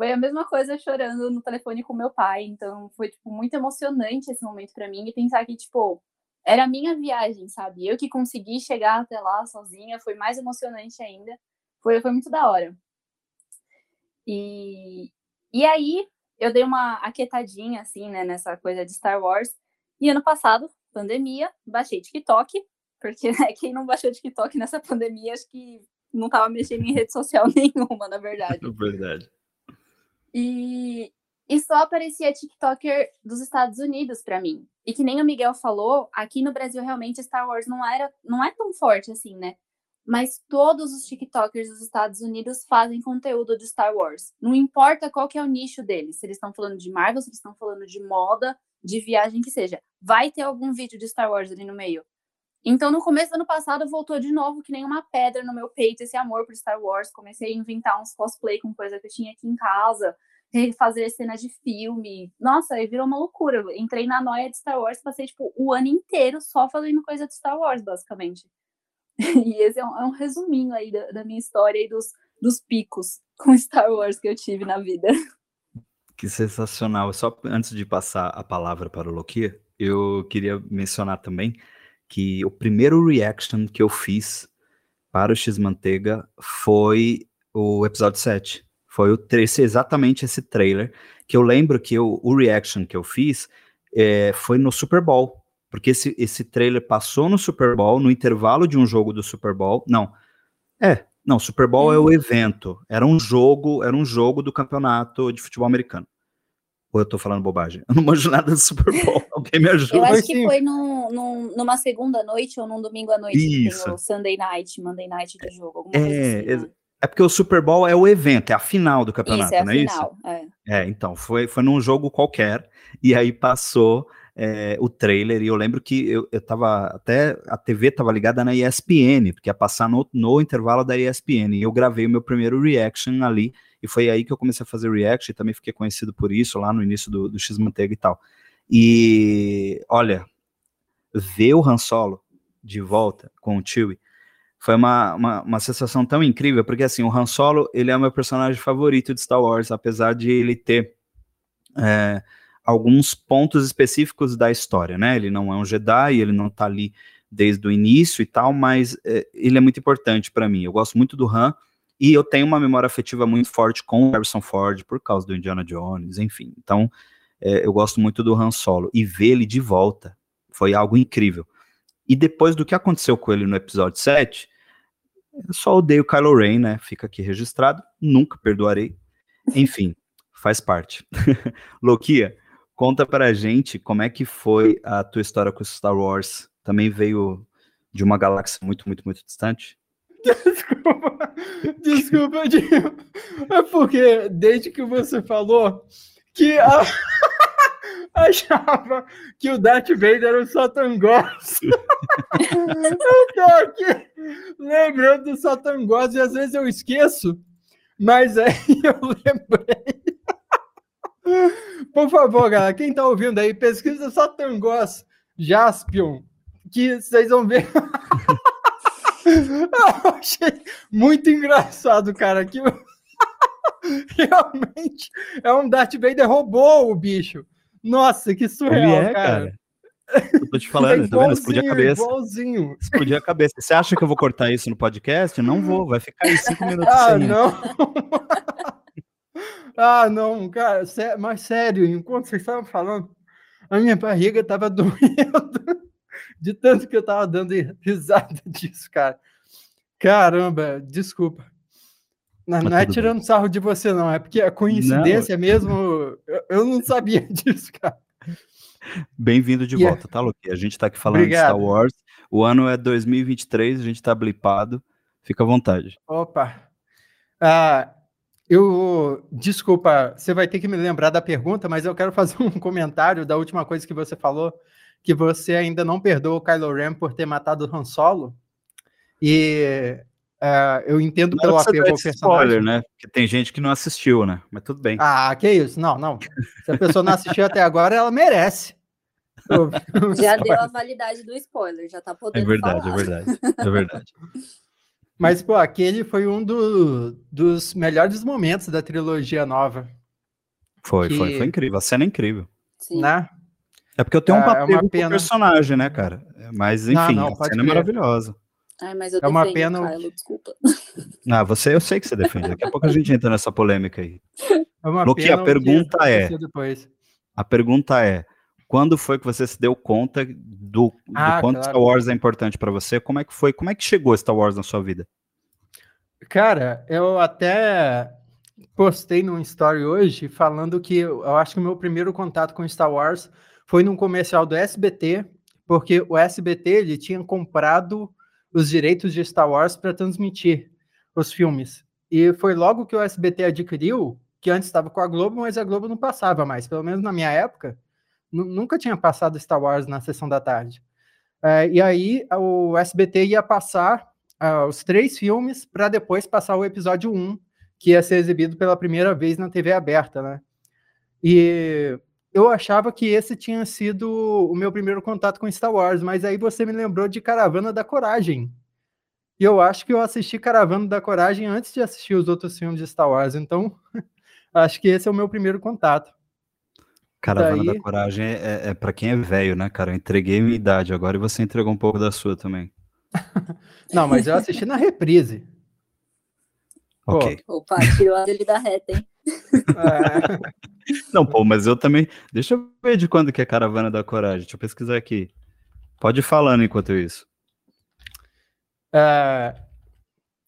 Speaker 2: foi a mesma coisa chorando no telefone com meu pai. Então foi tipo muito emocionante esse momento para mim e pensar que tipo era a minha viagem, sabe? Eu que consegui chegar até lá sozinha, foi mais emocionante ainda. Foi foi muito da hora. E e aí eu dei uma aquietadinha assim, né, nessa coisa de Star Wars. E ano passado, pandemia, baixei TikTok Porque né, <laughs> quem não baixou TikTok nessa pandemia, acho que não tava mexendo em rede social <laughs> nenhuma, na verdade.
Speaker 1: É <laughs> verdade.
Speaker 2: E, e só aparecia TikToker dos Estados Unidos para mim. E que nem o Miguel falou, aqui no Brasil realmente Star Wars não era, não é tão forte assim, né? Mas todos os TikTokers dos Estados Unidos fazem conteúdo de Star Wars. Não importa qual que é o nicho deles, se eles estão falando de Marvel, se eles estão falando de moda, de viagem que seja. Vai ter algum vídeo de Star Wars ali no meio. Então, no começo do ano passado, voltou de novo que nem uma pedra no meu peito esse amor por Star Wars. Comecei a inventar uns cosplay com coisa que eu tinha aqui em casa, fazer cenas de filme. Nossa, aí virou uma loucura. entrei na noia de Star Wars, passei tipo o ano inteiro só fazendo coisa de Star Wars, basicamente. <laughs> E esse é um, é um resuminho aí da, da, minha história e dos, dos picos <laughs> com Star Wars que eu tive na vida.
Speaker 1: Que sensacional. Só antes de passar a palavra para o Loki, eu queria mencionar também que o primeiro reaction que eu fiz para o X-Manteiga foi o episódio 7. Foi o esse, exatamente esse trailer, que eu lembro que eu, o reaction que eu fiz é, foi no Super Bowl, porque esse, esse trailer passou no Super Bowl, no intervalo de um jogo do Super Bowl. Não, é, não, Super Bowl é o evento, era um jogo, era um jogo do campeonato de futebol americano. Ou eu tô falando bobagem? Eu não manjo nada do Super Bowl. <laughs> Alguém me ajuda.
Speaker 2: Eu acho que foi no, no, numa segunda noite ou num domingo à noite.
Speaker 1: Isso.
Speaker 2: o Sunday night, Monday night de jogo.
Speaker 1: é, assim, né? é porque o Super Bowl é o evento, é a final do campeonato, isso, é não é
Speaker 2: final, isso?
Speaker 1: É. é, então, foi, foi num jogo qualquer, e aí passou é, o trailer, e eu lembro que eu, eu tava, até a TV tava ligada na ESPN, porque ia passar no, no intervalo da ESPN, e eu gravei o meu primeiro reaction ali, e foi aí que eu comecei a fazer react, e também fiquei conhecido por isso lá no início do, do X-Manteiga e tal. E olha, ver o Han Solo de volta com o Chewie foi uma, uma, uma, sensação tão incrível, porque assim, o Han Solo, ele é o meu personagem favorito de Star Wars, apesar de ele ter é, alguns pontos específicos da história, né? Ele não é um Jedi, ele não tá ali desde o início e tal, mas é, ele é muito importante para mim. Eu gosto muito do Han, e eu tenho uma memória afetiva muito forte com o Harrison Ford por causa do Indiana Jones, enfim. Então, é, eu gosto muito do Han Solo. E ver ele de volta foi algo incrível. E depois do que aconteceu com ele no episódio 7, eu só odeio Kylo Ren, né? Fica aqui registrado. Nunca perdoarei. Enfim, faz parte. <laughs> Lokia, conta pra gente como é que foi a tua história com Star Wars. Também veio de uma galáxia muito, muito, muito distante? <laughs>
Speaker 3: Desculpa, desculpa, <laughs> Dinho. É porque desde que você falou que a... <laughs> achava que o Darth Vader era o Satan Ghost. eu tô aqui lembrando do Satan Ghost e às vezes eu esqueço, mas aí eu lembrei. <laughs> Por favor, galera, quem tá ouvindo aí, pesquisa Satan Ghost Jaspion, que vocês vão ver. <laughs> Eu achei muito engraçado, cara. Que <laughs> realmente é um Darth Vader roubou o bicho. Nossa, que surreal, é, cara. cara.
Speaker 1: Eu tô te falando, é tá vendo? Explodir a cabeça.
Speaker 3: Igualzinho.
Speaker 1: Explodir a cabeça. Você acha que eu vou cortar isso no podcast? Não vou, vai ficar aí cinco minutos
Speaker 3: Ah,
Speaker 1: sem.
Speaker 3: não. Ah, não, cara, mas sério, enquanto vocês estavam falando, a minha barriga tava <laughs> doendo de tanto que eu tava dando risada <laughs> disso, cara. Caramba, desculpa. Não, não é tirando bem. sarro de você, não, é porque a coincidência não. mesmo, eu, eu, não sabia <laughs> disso, cara.
Speaker 1: Bem-vindo de yeah. volta, tá, Luque? A gente tá aqui falando Obrigado. de Star Wars. O ano é 2023, a gente tá blipado. Fica à vontade.
Speaker 3: Opa. Ah, eu, desculpa, você vai ter que me lembrar da pergunta, mas eu quero fazer <laughs> um comentário da última coisa que você falou que você ainda não perdoa o Kylo Ren por ter matado o Han Solo. E uh, eu entendo não pelo apego ao personagem. Spoiler,
Speaker 1: né? Porque tem gente que não assistiu, né? Mas tudo bem.
Speaker 3: Ah, que isso? Não, não. Se a pessoa não assistiu até agora, ela merece. <laughs>
Speaker 2: já deu a <laughs> validade do spoiler, já tá podendo.
Speaker 1: É verdade,
Speaker 2: falar.
Speaker 1: é verdade, é verdade.
Speaker 3: Mas, pô, aquele foi um do, dos melhores momentos da trilogia nova.
Speaker 1: Foi, que... foi, foi incrível. A cena é incrível.
Speaker 3: Sim. Né?
Speaker 1: É porque eu tenho um papel é pena... personagem, né, cara? Mas, enfim, não, não, a cena é maravilhosa.
Speaker 2: Ai, mas eu é uma pena... Kylo, desculpa.
Speaker 1: Ah, você, eu sei que você defende. Daqui a pouco a gente entra nessa polêmica aí. É uma Loki, a pergunta é... A pergunta é, quando foi que você se deu conta do, ah, do quanto claro. Star Wars é importante para você? Como é que foi? Como é que chegou Star Wars na sua vida?
Speaker 3: Cara, eu até postei num story hoje falando que eu acho que o meu primeiro contato com Star Wars foi num comercial do SBT, porque o SBT ele tinha comprado os direitos de Star Wars para transmitir os filmes. E foi logo que o SBT adquiriu, que antes estava com a Globo, mas a Globo não passava mais, pelo menos na minha época nunca tinha passado Star Wars na sessão da tarde. É, e aí o SBT ia passar uh, os três filmes para depois passar o episódio 1, que ia ser exibido pela primeira vez na TV aberta, né? E eu achava que esse tinha sido o meu primeiro contato com Star Wars, mas aí você me lembrou de Caravana da Coragem. E eu acho que eu assisti Caravana da Coragem antes de assistir os outros filmes de Star Wars, então <laughs> acho que esse é o meu primeiro contato.
Speaker 1: Caravana Daí... da Coragem é, é, é para quem é velho, né, cara? Eu entreguei minha idade agora e você entregou um pouco da sua também. <laughs>
Speaker 3: Não, mas eu assisti na reprise.
Speaker 1: Ok.
Speaker 2: Pô. Opa, tirou ele da reta, hein? É.
Speaker 1: Não, pô, mas eu também. Deixa eu ver de quando que é Caravana da Coragem. Deixa eu pesquisar aqui. Pode ir falando enquanto isso.
Speaker 3: É...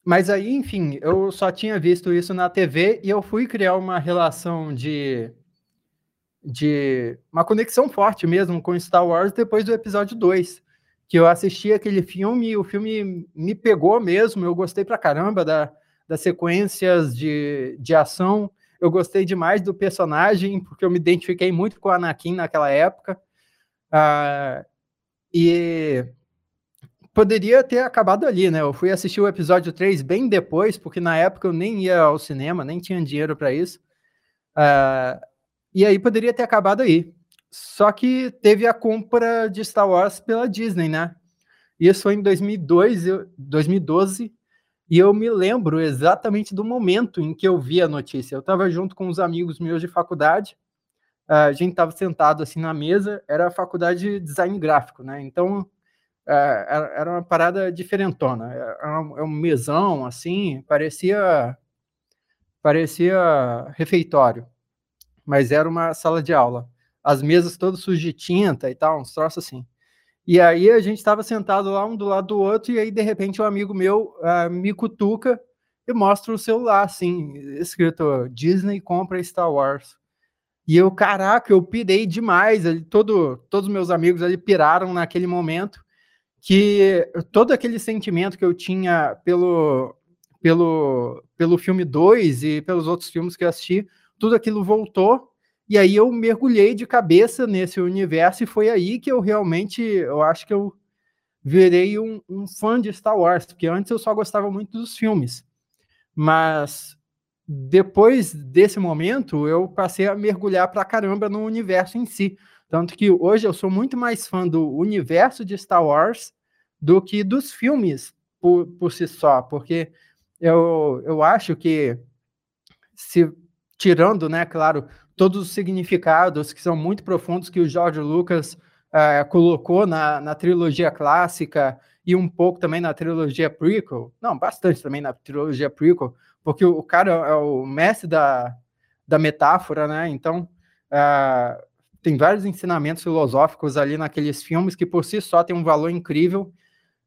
Speaker 3: Mas aí, enfim, eu só tinha visto isso na TV e eu fui criar uma relação de de uma conexão forte mesmo com Star Wars depois do episódio 2. Que eu assisti aquele filme o filme me pegou mesmo. Eu gostei pra caramba da, das sequências de, de ação. Eu gostei demais do personagem, porque eu me identifiquei muito com o Anakin naquela época. Ah, e poderia ter acabado ali, né? Eu fui assistir o episódio 3 bem depois, porque na época eu nem ia ao cinema, nem tinha dinheiro para isso. Uh, e aí poderia ter acabado aí. Só que teve a compra de Star Wars pela Disney, né? Isso foi em 2002, 2012, e eu me lembro exatamente do momento em que eu vi a notícia. Eu estava junto com uns amigos meus de faculdade, a gente estava sentado assim na mesa, era a faculdade de design gráfico, né? Então era uma parada diferentona, era um mesão assim, parecia parecia refeitório mas era uma sala de aula. As mesas todas sujas de tinta e tal, uns troços assim. E aí a gente estava sentado lá um do lado do outro, e aí de repente um amigo meu uh, me cutuca e mostra o celular, assim, escrito Disney compra Star Wars. E eu, caraca, eu pirei demais. Ali, todo, todos os meus amigos ali piraram naquele momento, que todo aquele sentimento que eu tinha pelo, pelo, pelo filme 2 e pelos outros filmes que eu assisti, tudo aquilo voltou, e aí eu mergulhei de cabeça nesse universo, e foi aí que eu realmente, eu acho que eu virei um, um fã de Star Wars, porque antes eu só gostava muito dos filmes. Mas depois desse momento, eu passei a mergulhar pra caramba no universo em si. Tanto que hoje eu sou muito mais fã do universo de Star Wars do que dos filmes por, por si só, porque eu, eu acho que se tirando, né, claro, todos os significados que são muito profundos que o George Lucas uh, colocou na, na trilogia clássica e um pouco também na trilogia prequel, não, bastante também na trilogia prequel, porque o, cara é o mestre da, da metáfora, né, então uh, tem vários ensinamentos filosóficos ali naqueles filmes que por si só tem um valor incrível,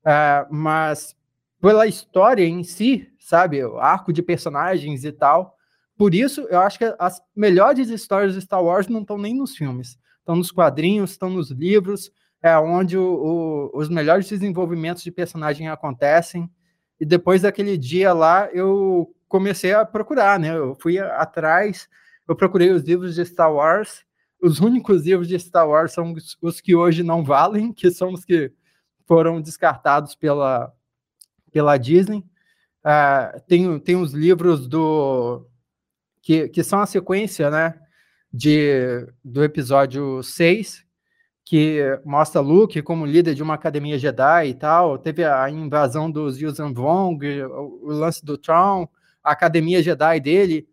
Speaker 3: uh, mas pela história em si, sabe, o arco de personagens e tal, por isso, eu acho que as melhores histórias de Star Wars não estão nem nos filmes, estão nos quadrinhos, estão nos livros, é onde o, o, os melhores desenvolvimentos de personagem acontecem. E depois daquele dia lá, eu comecei a procurar, né? Eu fui atrás, eu procurei os livros de Star Wars. Os únicos livros de Star Wars são os, os que hoje não valem, que são os que foram descartados pela, pela Disney. Uh, tem, tem os livros do que, que são a sequência, né, de, do episódio 6, que mostra Luke como líder de uma academia Jedi e tal, teve a invasão dos Yuuzhan Vong, o, lance do Tron, a academia Jedi dele,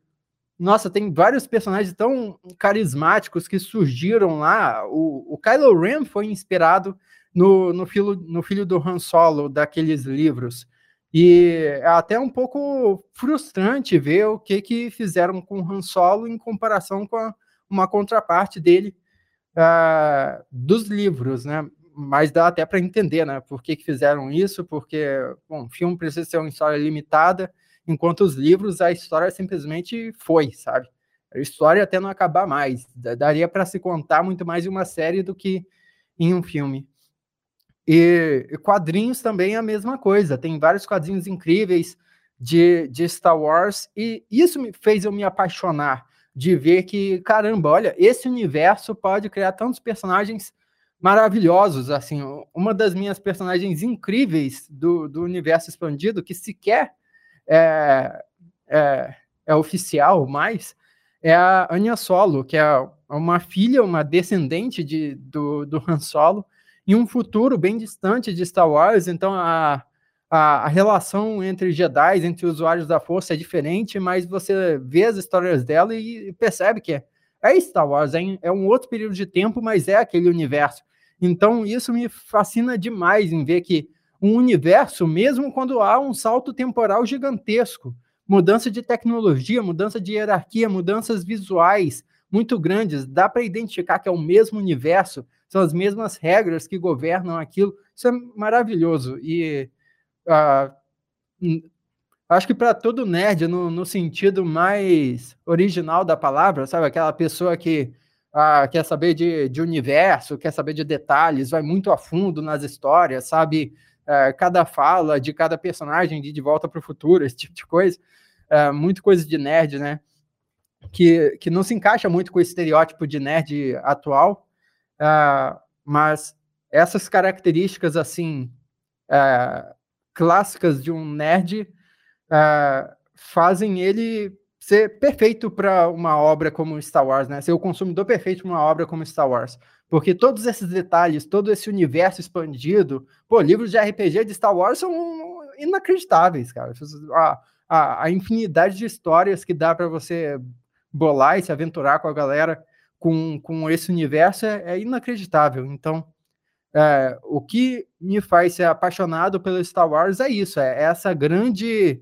Speaker 3: nossa, tem vários personagens tão carismáticos que surgiram lá. O, o Kylo Ren foi inspirado no, no, no filho do Han Solo, daqueles livros. E é até um pouco frustrante ver o que, que fizeram com o Han Solo em comparação com a, uma contraparte dele uh, dos livros, né? Mas dá até para entender, né? Por que, que fizeram isso? Porque, bom, filme precisa ser uma história limitada, enquanto os livros, a história simplesmente foi, sabe? A história até não acabar mais. Daria para se contar muito mais em uma série do que em um filme. E, quadrinhos também é a mesma coisa. Tem vários quadrinhos incríveis de, de Star Wars, e isso me fez eu me apaixonar de ver que, caramba, olha, esse universo pode criar tantos personagens maravilhosos, assim, uma das minhas personagens incríveis do, do universo expandido, que sequer é, é, é oficial mais, é a Anya Solo, que é uma filha, uma descendente de, do, do Han Solo, em um futuro bem distante de Star Wars, então a, a, a, relação entre Jedi, entre usuários da Força é diferente, mas você vê as histórias dela e percebe que é, é Star Wars, é, é um outro período de tempo, mas é aquele universo. Então isso me fascina demais em ver que um universo, mesmo quando há um salto temporal gigantesco, mudança de tecnologia, mudança de hierarquia, mudanças visuais muito grandes, dá para identificar que é o mesmo universo, são as mesmas regras que governam aquilo. Isso é maravilhoso. E uh, acho que para todo nerd, no, no, sentido mais original da palavra, sabe? Aquela pessoa que uh, quer saber de, de, universo, quer saber de detalhes, vai muito a fundo nas histórias, sabe? Uh, cada fala de cada personagem de De Volta para o Futuro, esse tipo de coisa. Muito coisa de nerd, né? Que, que não se encaixa muito com o estereótipo de nerd atual, Uh, mas essas características assim uh, clássicas de um nerd uh, fazem ele ser perfeito para uma obra como Star Wars, né? Ser o consumidor perfeito para uma obra como Star Wars. Porque todos esses detalhes, todo esse universo expandido, pô, livros de RPG de Star Wars são inacreditáveis, cara. A, a, a infinidade de histórias que dá para você bolar e se aventurar com a galera com, com esse universo é, é inacreditável. Então, é, o que me faz ser apaixonado pelo Star Wars é isso, é essa grande,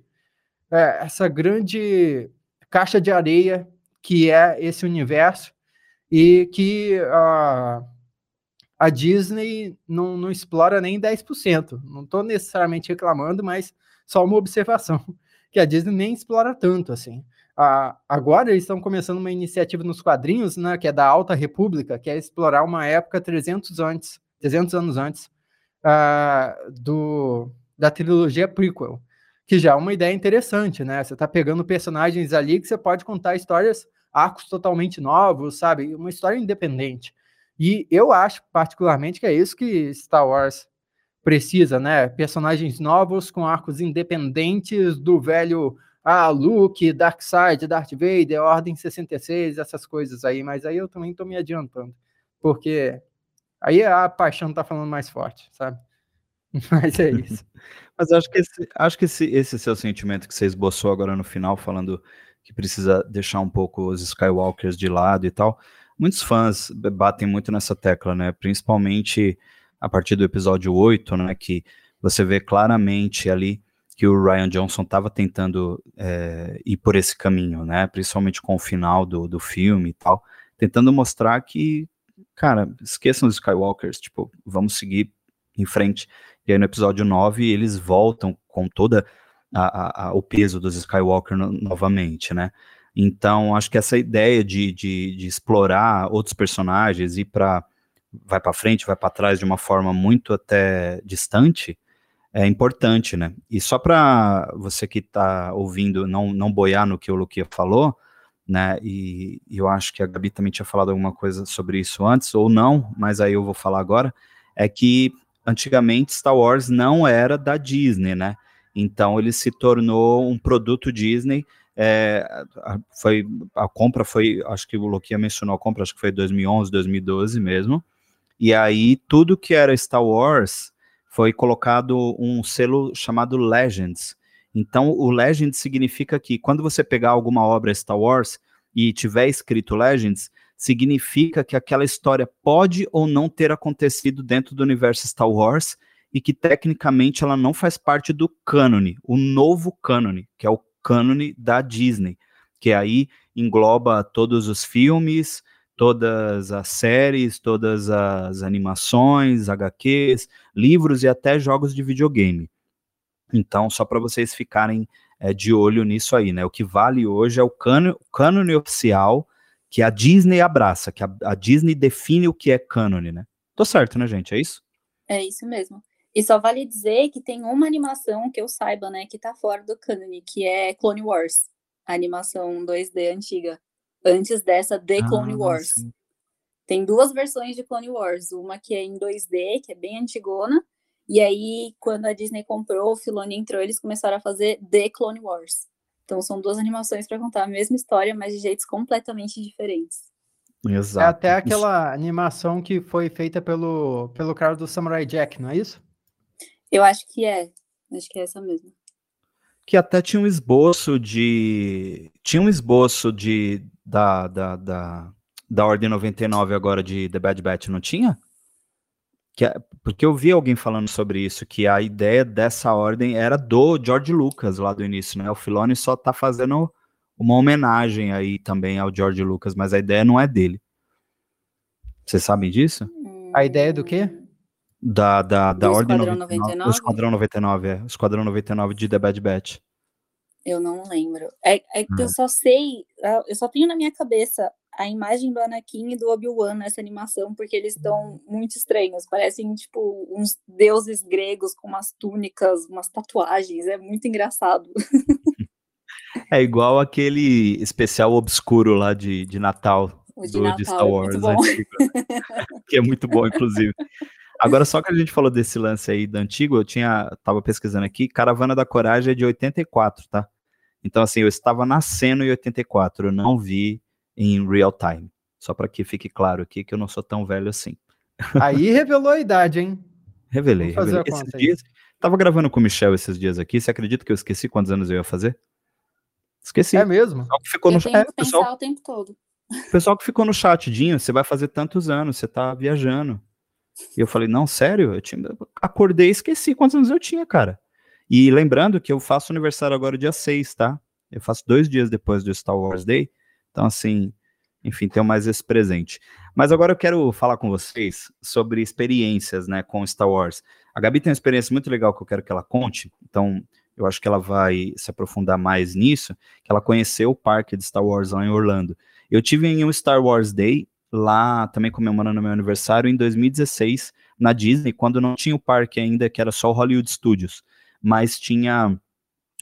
Speaker 3: é, essa grande caixa de areia que é esse universo e que a, a Disney não, não explora nem 10%. Não estou necessariamente reclamando, mas só uma observação, <laughs> que a Disney nem explora tanto assim agora eles estão começando uma iniciativa nos quadrinhos, né, que é da Alta República, que é explorar uma época 300 antes, 300 anos antes uh, do, da trilogia prequel, que já é uma ideia interessante, né? Você está pegando personagens ali que você pode contar histórias, arcos totalmente novos, sabe? Uma história independente. E eu acho particularmente que é isso que Star Wars precisa, né? Personagens novos com arcos independentes do velho ah, Luke, Darkseid, Darth Vader, Ordem 66, essas coisas aí, mas aí eu também tô me adiantando, porque aí a paixão tá falando mais forte, sabe? <laughs> Mas é isso. <laughs>
Speaker 1: mas acho que, esse, acho que esse, esse seu sentimento que você esboçou agora no final, falando que precisa deixar um pouco os Skywalkers de lado e tal, muitos fãs batem muito nessa tecla, né? Principalmente a partir do episódio 8, né? Que você vê claramente ali que o Ryan Johnson estava tentando é, ir por esse caminho, né? Principalmente com o final do, do filme e tal, tentando mostrar que, cara, esqueçam os Skywalkers, tipo, vamos seguir em frente. E aí no episódio 9 eles voltam com toda a, a, o peso dos Skywalker no, novamente, né? Então acho que essa ideia de, de, de explorar outros personagens e para vai para frente, vai para trás de uma forma muito até distante, é importante, né? E só para você que está ouvindo não, não boiar no que o Luquia falou, né? E, e, eu acho que a Gabi também tinha falado alguma coisa sobre isso antes, ou não, mas aí eu vou falar agora, é que antigamente Star Wars não era da Disney, né? Então ele se tornou um produto Disney. É, foi a compra foi, acho que o Luquia mencionou a compra, acho que foi 2011, 2012 mesmo. E aí tudo que era Star Wars foi colocado um selo chamado Legends. Então, o Legends significa que quando você pegar alguma obra Star Wars e tiver escrito Legends, significa que aquela história pode ou não ter acontecido dentro do universo Star Wars e que tecnicamente ela não faz parte do cânone, o novo cânone, que é o cânone da Disney, que aí engloba todos os filmes, todas as séries, todas as animações, HQs, livros e até jogos de videogame. Então, só para vocês ficarem é, de olho nisso aí, né? O que vale hoje é o cânone oficial que a Disney abraça, que a, a, Disney define o que é cânone, né? Tô certo, né, gente? É isso?
Speaker 2: É isso mesmo. E só vale dizer que tem uma animação que eu saiba, né, que tá fora do cânone, que é Clone Wars, a animação 2D antiga antes dessa The Clone ah, Wars. Sim. Tem duas versões de Clone Wars, uma que é em 2D, que é bem antigona, e aí quando a Disney comprou, o Filoni entrou, eles começaram a fazer The Clone Wars. Então são duas animações para contar a mesma história, mas de jeitos completamente diferentes.
Speaker 3: Exato. É até aquela animação que foi feita pelo, pelo cara do Samurai Jack, não é isso?
Speaker 2: Eu acho que é. Acho que é essa mesmo.
Speaker 1: Que até tinha um esboço de. Tinha um esboço de da, da, da, da Ordem 99 agora de The Bad Batch, não tinha? Que, é, porque eu vi alguém falando sobre isso, que a ideia dessa ordem era do George Lucas lá do início, né? O Filoni só tá fazendo uma homenagem aí também ao George Lucas, mas a ideia não é dele. Vocês sabem disso?
Speaker 3: A ideia do quê?
Speaker 1: Da, da, da Ordem Esquadrão 99, 99? O Esquadrão 99, é. O Esquadrão 99 de The Bad Batch.
Speaker 2: Eu não lembro. É, é que eu só sei, ah, eu só tenho na minha cabeça a imagem do Anakin e do Obi-Wan nessa animação, porque eles estão muito estranhos. Parecem, tipo, uns deuses gregos com umas túnicas, umas tatuagens. É muito engraçado. <laughs>
Speaker 1: É igual aquele especial obscuro lá de, de Natal, de do, Natal, de Star é Wars, antigo, <laughs> que é muito bom, inclusive. Agora, só que a gente falou desse lance aí da antigo, eu tinha, tava pesquisando aqui, Caravana da Coragem é de 84, tá? Então, assim, eu estava nascendo em 84, eu não vi em real time. Só para que fique claro aqui que eu não sou tão velho assim.
Speaker 3: Aí revelou a idade, hein?
Speaker 1: Revelei. Revelei. Esses dias, tava gravando com o Michel esses dias aqui. Você acredita que eu esqueci quantos anos eu ia fazer? Esqueci.
Speaker 3: É mesmo?
Speaker 2: Pessoal que ficou eu no chat. É, pessoal... o tempo todo.
Speaker 1: O pessoal que ficou no chat, Dinho, você vai fazer tantos anos, você tá viajando. E eu falei, não, sério? Eu tinha... acordei e esqueci quantos anos eu tinha, cara. E lembrando que eu faço aniversário agora dia 6, tá? Eu faço dois dias depois do Star Wars Day. Então, assim, enfim, tenho mais esse presente. Mas agora eu quero falar com vocês sobre experiências, né, com Star Wars. A Gabi tem uma experiência muito legal que eu quero que ela conte. Então, eu acho que ela vai se aprofundar mais nisso, que ela conheceu o parque de Star Wars lá em Orlando. Eu tive em um Star Wars Day lá também comemorando meu aniversário em 2016 na Disney, quando não tinha o parque ainda, que era só o Hollywood Studios, mas tinha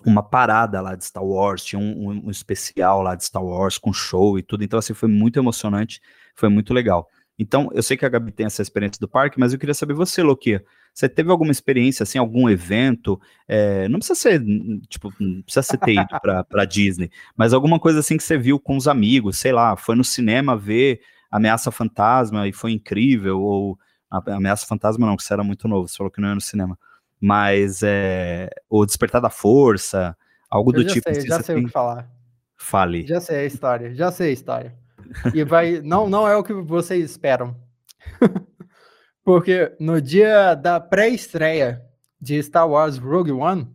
Speaker 1: uma parada lá de Star Wars, tinha um, um, um, especial lá de Star Wars com show e tudo, então assim foi muito emocionante, foi muito legal. Então, eu sei que a Gabi tem essa experiência do parque, mas eu queria saber você, Loki, você teve alguma experiência, assim, algum evento, é, não precisa ser, tipo, não precisa ser ter ido pra, Disney, mas alguma coisa assim que você viu com os amigos, sei lá, foi no cinema ver Ameaça Fantasma e foi incrível, ou Ameaça Fantasma não, que você era muito novo, você falou que não ia no cinema, mas é, o Despertar da Força, algo eu do tipo.
Speaker 3: Sei, assim, já sei tem... o que falar.
Speaker 1: Fale.
Speaker 3: Já sei a história, já sei a história. E vai, não, não é o que vocês esperam. <laughs> Porque no dia da pré-estreia de Star Wars Rogue One,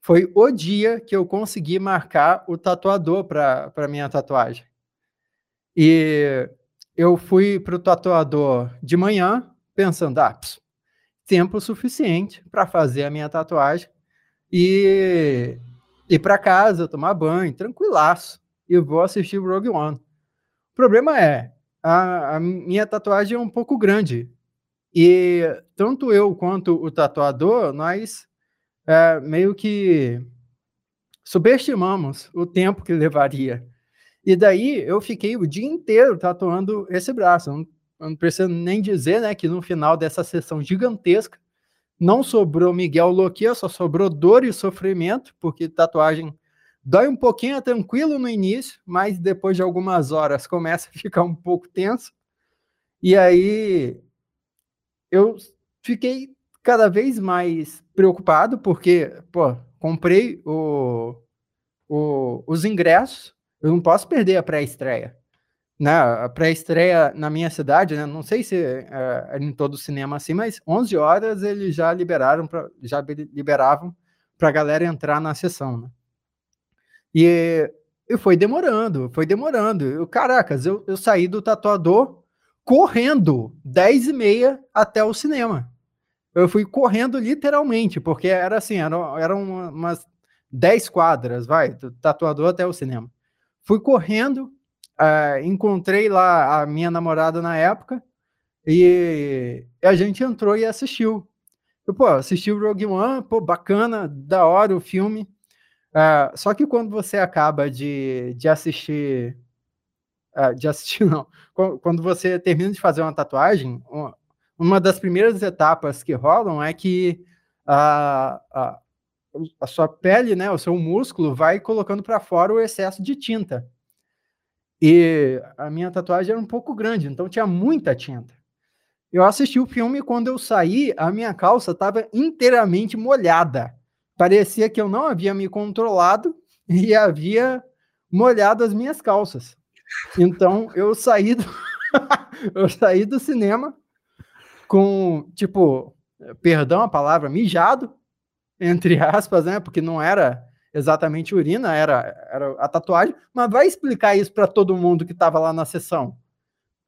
Speaker 3: foi o dia que eu consegui marcar o tatuador para minha tatuagem. E eu fui para o tatuador de manhã, pensando, ah, pss, tempo suficiente para fazer a minha tatuagem e ir para casa, tomar banho, tranquilaço, e vou assistir Rogue One. O problema é, a, a minha tatuagem é um pouco grande, e tanto eu quanto o tatuador, nós é, meio que subestimamos o tempo que levaria. E daí eu fiquei o dia inteiro tatuando esse braço. Não, não preciso nem dizer né, que no final dessa sessão gigantesca não sobrou Miguel Loquia, só sobrou dor e sofrimento, porque tatuagem dói um pouquinho, é tranquilo no início, mas depois de algumas horas começa a ficar um pouco tenso. E aí eu fiquei cada vez mais preocupado, porque, pô, comprei o, o, os ingressos, eu não posso perder a pré-estreia. Né, a pré-estreia na minha cidade, né, não sei se é, é em todo o cinema assim, mas 11 horas eles já liberaram, pra, já liberavam para a galera entrar na sessão. Né? E E foi demorando, foi demorando. Eu, caracas, eu, eu saí do tatuador correndo 10 e meia até o cinema. Eu fui correndo literalmente, porque era assim, eram era umas 10 quadras, vai, do tatuador até o cinema. Fui correndo, uh, encontrei lá a minha namorada na época, e a gente entrou e assistiu. Eu, pô, assisti o Rogue One, pô, bacana, da hora o filme. Uh, só que quando você acaba de, de assistir. Uh, de assistir, <laughs> não. Quando você termina de fazer uma tatuagem, uma das primeiras etapas que rolam é que a, a sua pele, né, o seu músculo, vai colocando para fora o excesso de tinta. E a minha tatuagem era um pouco grande, então tinha muita tinta. Eu assisti o filme e quando eu saí, a minha calça estava inteiramente molhada parecia que eu não havia me controlado <laughs> e havia molhado as minhas calças. Então eu saí do, <laughs> eu saí do cinema com, tipo, perdão a palavra, mijado, entre <laughs> aspas, né? Porque não era exatamente urina, era, era a tatuagem, mas vai explicar isso para todo mundo que estava lá na sessão.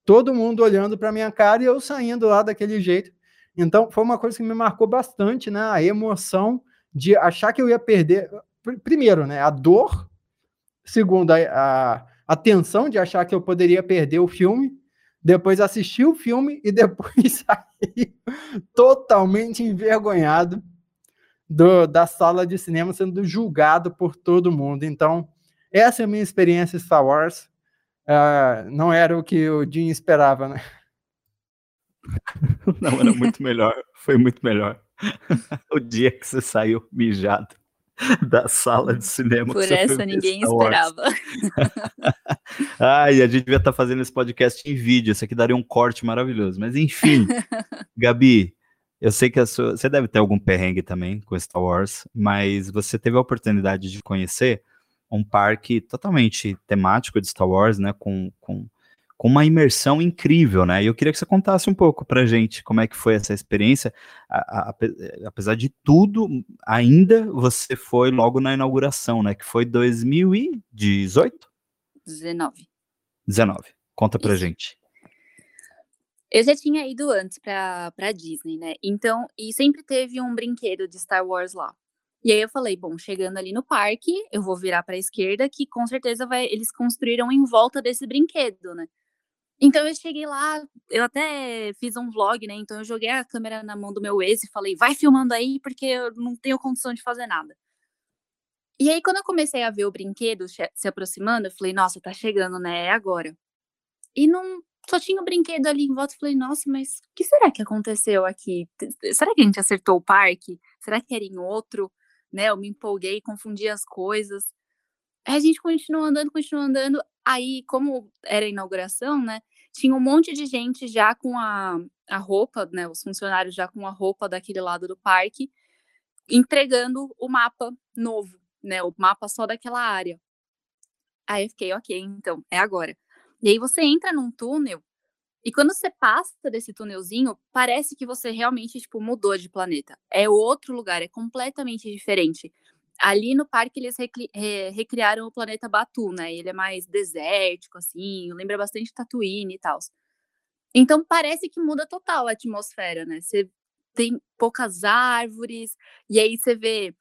Speaker 3: Todo mundo olhando para minha cara e eu saindo lá daquele jeito. Então, foi uma coisa que me marcou bastante, né? A emoção de achar que eu ia perder. Primeiro, né? A dor. Segundo, a, a, a tensão de achar que eu poderia perder o filme. Depois assistir o filme e depois <laughs> sair totalmente envergonhado do, da sala de cinema, sendo julgado por todo mundo. Então, essa é a minha experiência Star Wars. Uh, não era o que o Jim esperava, né? <laughs>
Speaker 1: Não, era muito melhor. Foi muito melhor. <laughs> o dia que você saiu mijado da sala de cinema.
Speaker 2: Por essa ninguém esperava. <laughs>
Speaker 1: Ai, a gente devia estar tá fazendo esse podcast em vídeo. Isso aqui daria um corte maravilhoso. Mas enfim, Gabi, eu sei que sua, você deve ter algum perrengue também com Star Wars, mas você teve a oportunidade de conhecer um parque totalmente temático de Star Wars, né? Com, com com uma imersão incrível, né? E eu queria que você contasse um pouco pra gente como é que foi essa experiência. A, a, apesar de tudo, ainda você foi logo na inauguração, né? Que foi 2018?
Speaker 2: 19.
Speaker 1: 19. Conta pra Isso. gente.
Speaker 2: Eu já tinha ido antes pra, pra Disney, né? Então, e sempre teve um brinquedo de Star Wars lá. E aí eu falei, bom, chegando ali no parque, eu vou virar para a esquerda, que com certeza vai, eles construíram em volta desse brinquedo, né? Então eu cheguei lá, eu até fiz um vlog, né? Então eu joguei a câmera na mão do meu ex e falei, vai filmando aí, porque eu não tenho condição de fazer nada. E aí, quando eu comecei a ver o brinquedo se aproximando, eu falei, nossa, tá chegando, né? É agora. E não só tinha o brinquedo ali em volta. Eu falei, nossa, mas o que será que aconteceu aqui? Será que a gente acertou o parque? Será que era em outro? Né? Eu me empolguei, confundi as coisas. Aí a gente continuou andando, continuou andando. Aí, como era a inauguração, né? Tinha um monte de gente já com a, a roupa, né? Os funcionários já com a roupa daquele lado do parque, entregando o mapa novo, né? O mapa só daquela área. Aí eu fiquei, ok, então, é agora. E aí você entra num túnel, e quando você passa desse túnelzinho, parece que você realmente, tipo, mudou de planeta. É outro lugar, é completamente diferente. Ali no parque eles recriaram o planeta Batu, né? Ele é mais desértico, assim, lembra bastante Tatooine e tal. Então parece que muda total a atmosfera, né? Você tem poucas árvores, e aí você vê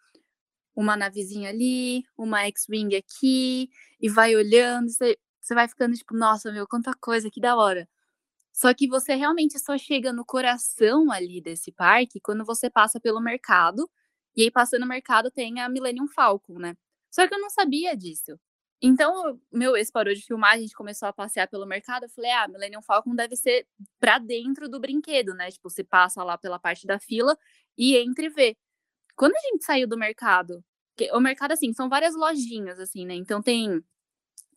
Speaker 2: uma navezinha ali, uma X-Wing aqui, e vai olhando, você, você vai ficando tipo, nossa, meu, quanta coisa, que da hora. Só que você realmente só chega no coração ali desse parque quando você passa pelo mercado e aí, passando no mercado, tem a Millennium Falcon, né? Só que eu não sabia disso. Então, meu ex parou de filmar, a gente começou a passear pelo mercado. Eu falei, ah, Millennium Falcon deve ser pra dentro do brinquedo, né? Tipo, você passa lá pela parte da fila e entra e vê. Quando a gente saiu do mercado, o mercado, assim, são várias lojinhas, assim, né? Então, tem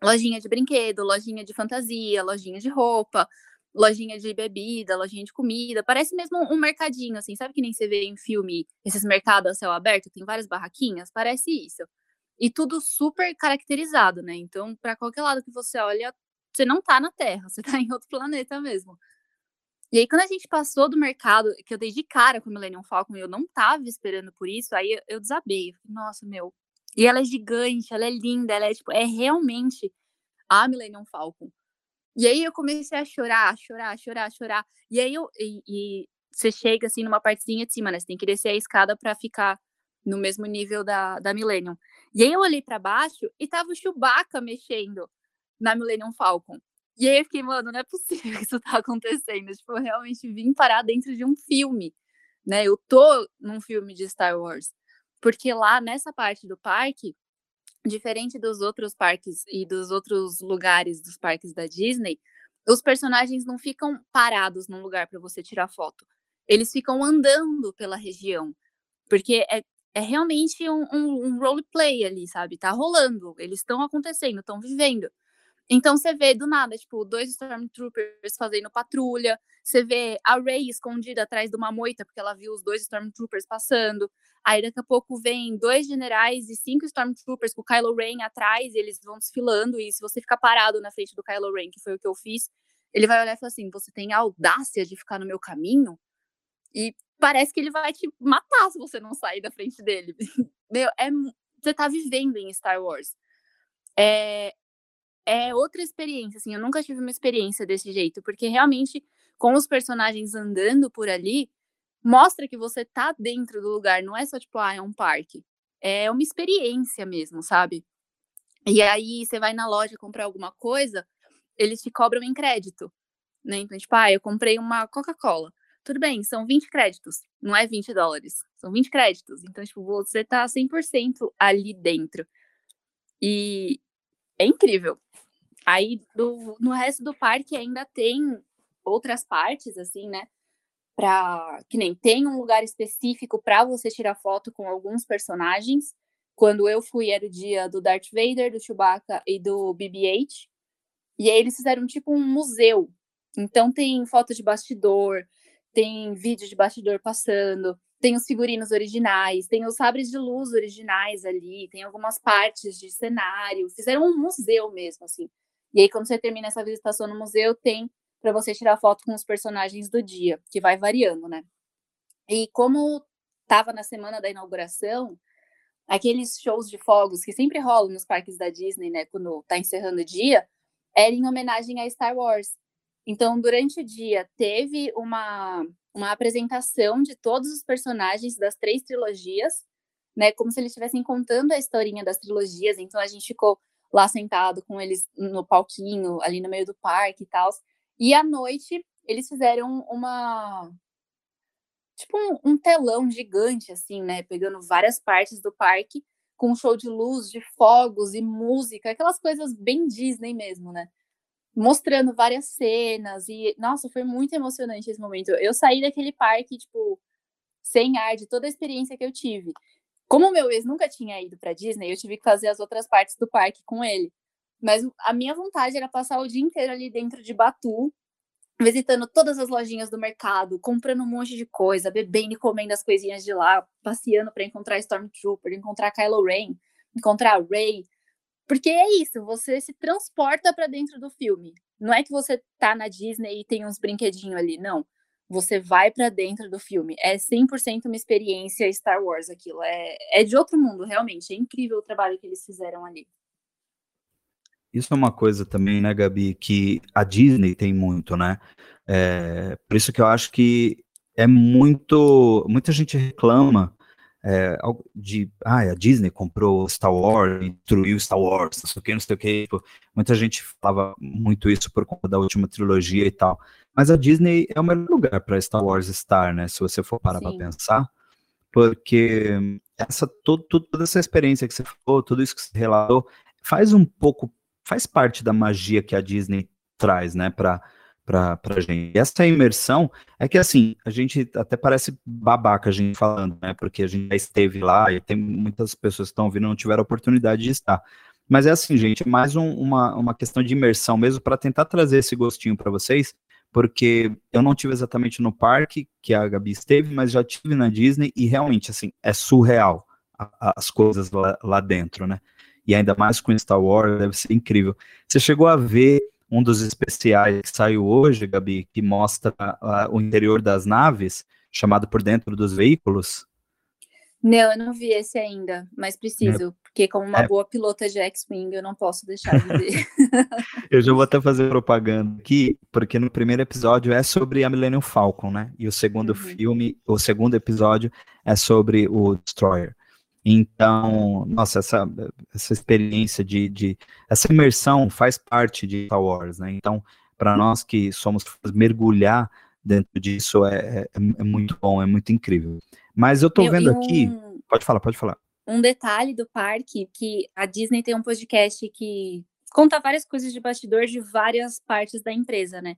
Speaker 2: lojinha de brinquedo, lojinha de fantasia, lojinha de roupa, lojinha de bebida, lojinha de comida. Parece mesmo um mercadinho, assim. Sabe que nem você vê em filme esses mercados a céu aberto? Tem várias barraquinhas? Parece isso. E tudo super caracterizado, né? Então, para qualquer lado que você olha, você não tá na Terra, você tá <laughs> em outro planeta mesmo. E aí, quando a gente passou do mercado, que eu dei de cara com o Millennium Falcon e eu não tava esperando por isso, aí eu desabei. Falei, nossa, meu, E ela é gigante, ela é linda, ela é tipo, é realmente a Millennium Falcon. E aí eu comecei a chorar, chorar, chorar, chorar. E aí eu e, e você chega assim numa partezinha de cima, né? Você tem que descer a escada para ficar no mesmo nível da, da Millennium. E aí eu olhei para baixo e tava o Chewbacca mexendo na Millennium Falcon. E aí eu fiquei, mano, não é possível que isso tá acontecendo. Tipo, eu realmente vim parar dentro de um filme, né? Eu tô num filme de Star Wars. Porque lá nessa parte do parque, diferente dos outros parques e dos outros lugares dos parques da Disney, os personagens não ficam parados num lugar para você tirar foto. Eles ficam andando pela região. Porque é é realmente um, um, um roleplay ali, sabe? Tá rolando, eles estão acontecendo, estão vivendo. Então você vê do nada, tipo, dois Stormtroopers fazendo patrulha, você vê a Rey escondida atrás de uma moita, porque ela viu os dois Stormtroopers passando. Aí daqui a pouco vem dois generais e cinco Stormtroopers com o Kylo Ren atrás, e eles vão desfilando, e se você ficar parado na frente do Kylo Ren, que foi o que eu fiz, ele vai olhar e falar assim: você tem a audácia de ficar no meu caminho? E parece que ele vai te matar se você não sair da frente dele. <laughs> Meu, é, você tá vivendo em Star Wars. É, é outra experiência, assim, eu nunca tive uma experiência desse jeito, porque realmente, com os personagens andando por ali, mostra que você tá dentro do lugar, não é só tipo, ah, é um parque. É uma experiência mesmo, sabe? E aí você vai na loja comprar alguma coisa, eles te cobram em crédito, né? Então, tipo, ah, eu comprei uma Coca-Cola. Tudo bem, são 20 créditos, não é 20 dólares, são 20 créditos. Então, tipo, você tá 100% ali dentro. E é incrível. Aí, do, no resto do parque ainda tem outras partes, assim, né? Pra, que nem tem um lugar específico para você tirar foto com alguns personagens. Quando eu fui, era o dia do Darth Vader, do Chewbacca e do BB-8. E aí eles fizeram tipo um museu. Então tem foto de bastidor, tem vídeo de bastidor passando, tem os figurinos originais, tem os sabres de luz originais ali, tem algumas partes de cenário, fizeram um museu mesmo, assim. E aí, quando você termina essa visitação no museu, tem para você tirar foto com os personagens do dia, que vai variando, né? E como estava na semana da inauguração, aqueles shows de fogos que sempre rolam nos parques da Disney, né, quando tá encerrando o dia, era em homenagem a Star Wars. Então, durante o dia, teve uma, uma apresentação de todos os personagens das três trilogias, né? Como se eles estivessem contando a historinha das trilogias. Então, a gente ficou lá sentado com eles no palquinho, ali no meio do parque e tal. E à noite, eles fizeram uma. Tipo, um, um telão gigante, assim, né? Pegando várias partes do parque, com um show de luz, de fogos e música, aquelas coisas bem Disney mesmo, né? Mostrando várias cenas e nossa, foi muito emocionante esse momento. Eu saí daquele parque tipo sem ar de toda a experiência que eu tive. Como meu ex nunca tinha ido para Disney, eu tive que fazer as outras partes do parque com ele. Mas a minha vontade era passar o dia inteiro ali dentro de Batu, visitando todas as lojinhas do mercado, comprando um monte de coisa, bebendo e comendo as coisinhas de lá, passeando para encontrar Stormtrooper, encontrar Kylo Ren, encontrar Rey, porque é isso, você se transporta para dentro do filme. Não é que você tá na Disney e tem uns brinquedinhos ali, não. Você vai para dentro do filme. É 100% uma experiência Star Wars aquilo. É, é de outro mundo, realmente. É incrível o trabalho que eles fizeram ali.
Speaker 1: Isso é uma coisa também, né, Gabi, que a Disney tem muito, né? É, por isso que eu acho que é muito. Muita gente reclama é, de ah, a Disney comprou Star Wars, destruiu Star Wars, não sei o que, não sei o que. Tipo, muita gente falava muito isso por conta da última trilogia e tal. Mas a Disney é o melhor lugar para Star Wars estar, né? Se você for parar para pensar. Porque essa, todo, toda essa experiência que você falou, tudo isso que você relatou, faz um pouco, faz parte da magia que a Disney traz, né? Para pra, pra gente. E essa imersão é que, assim, a gente até parece babaca a gente falando, né? Porque a gente já esteve lá e tem muitas pessoas que estão ouvindo não tiveram oportunidade de estar. Mas é assim, gente, é mais um, uma, uma questão de imersão mesmo para tentar trazer esse gostinho para vocês, porque eu não tive exatamente no parque que a Gabi esteve, mas já tive na Disney e realmente, assim, é surreal a, a, as coisas lá, lá dentro, né? E ainda mais com Star Wars, deve ser incrível. Você chegou a ver um dos especiais que saiu hoje, Gabi, que mostra uh, o interior das naves, chamado Por Dentro dos Veículos?
Speaker 2: Não, eu não vi esse ainda, mas preciso, é. porque como uma é. boa pilota de X-Wing, eu não posso deixar de ver. <laughs>
Speaker 1: eu já vou até fazer propaganda aqui, porque no primeiro episódio é sobre a Millennium Falcon, né? E o segundo uhum. filme, o segundo episódio é sobre o Destroyer. Então, nossa, essa, essa experiência de, de essa imersão faz parte de Star Wars, né? Então, para nós que somos mergulhar dentro disso é, é, é, muito bom, é muito incrível. Mas eu tô vendo um, aqui. Pode falar, pode falar.
Speaker 2: Um detalhe do parque que a Disney tem um podcast que conta várias coisas de bastidor de várias partes da empresa, né?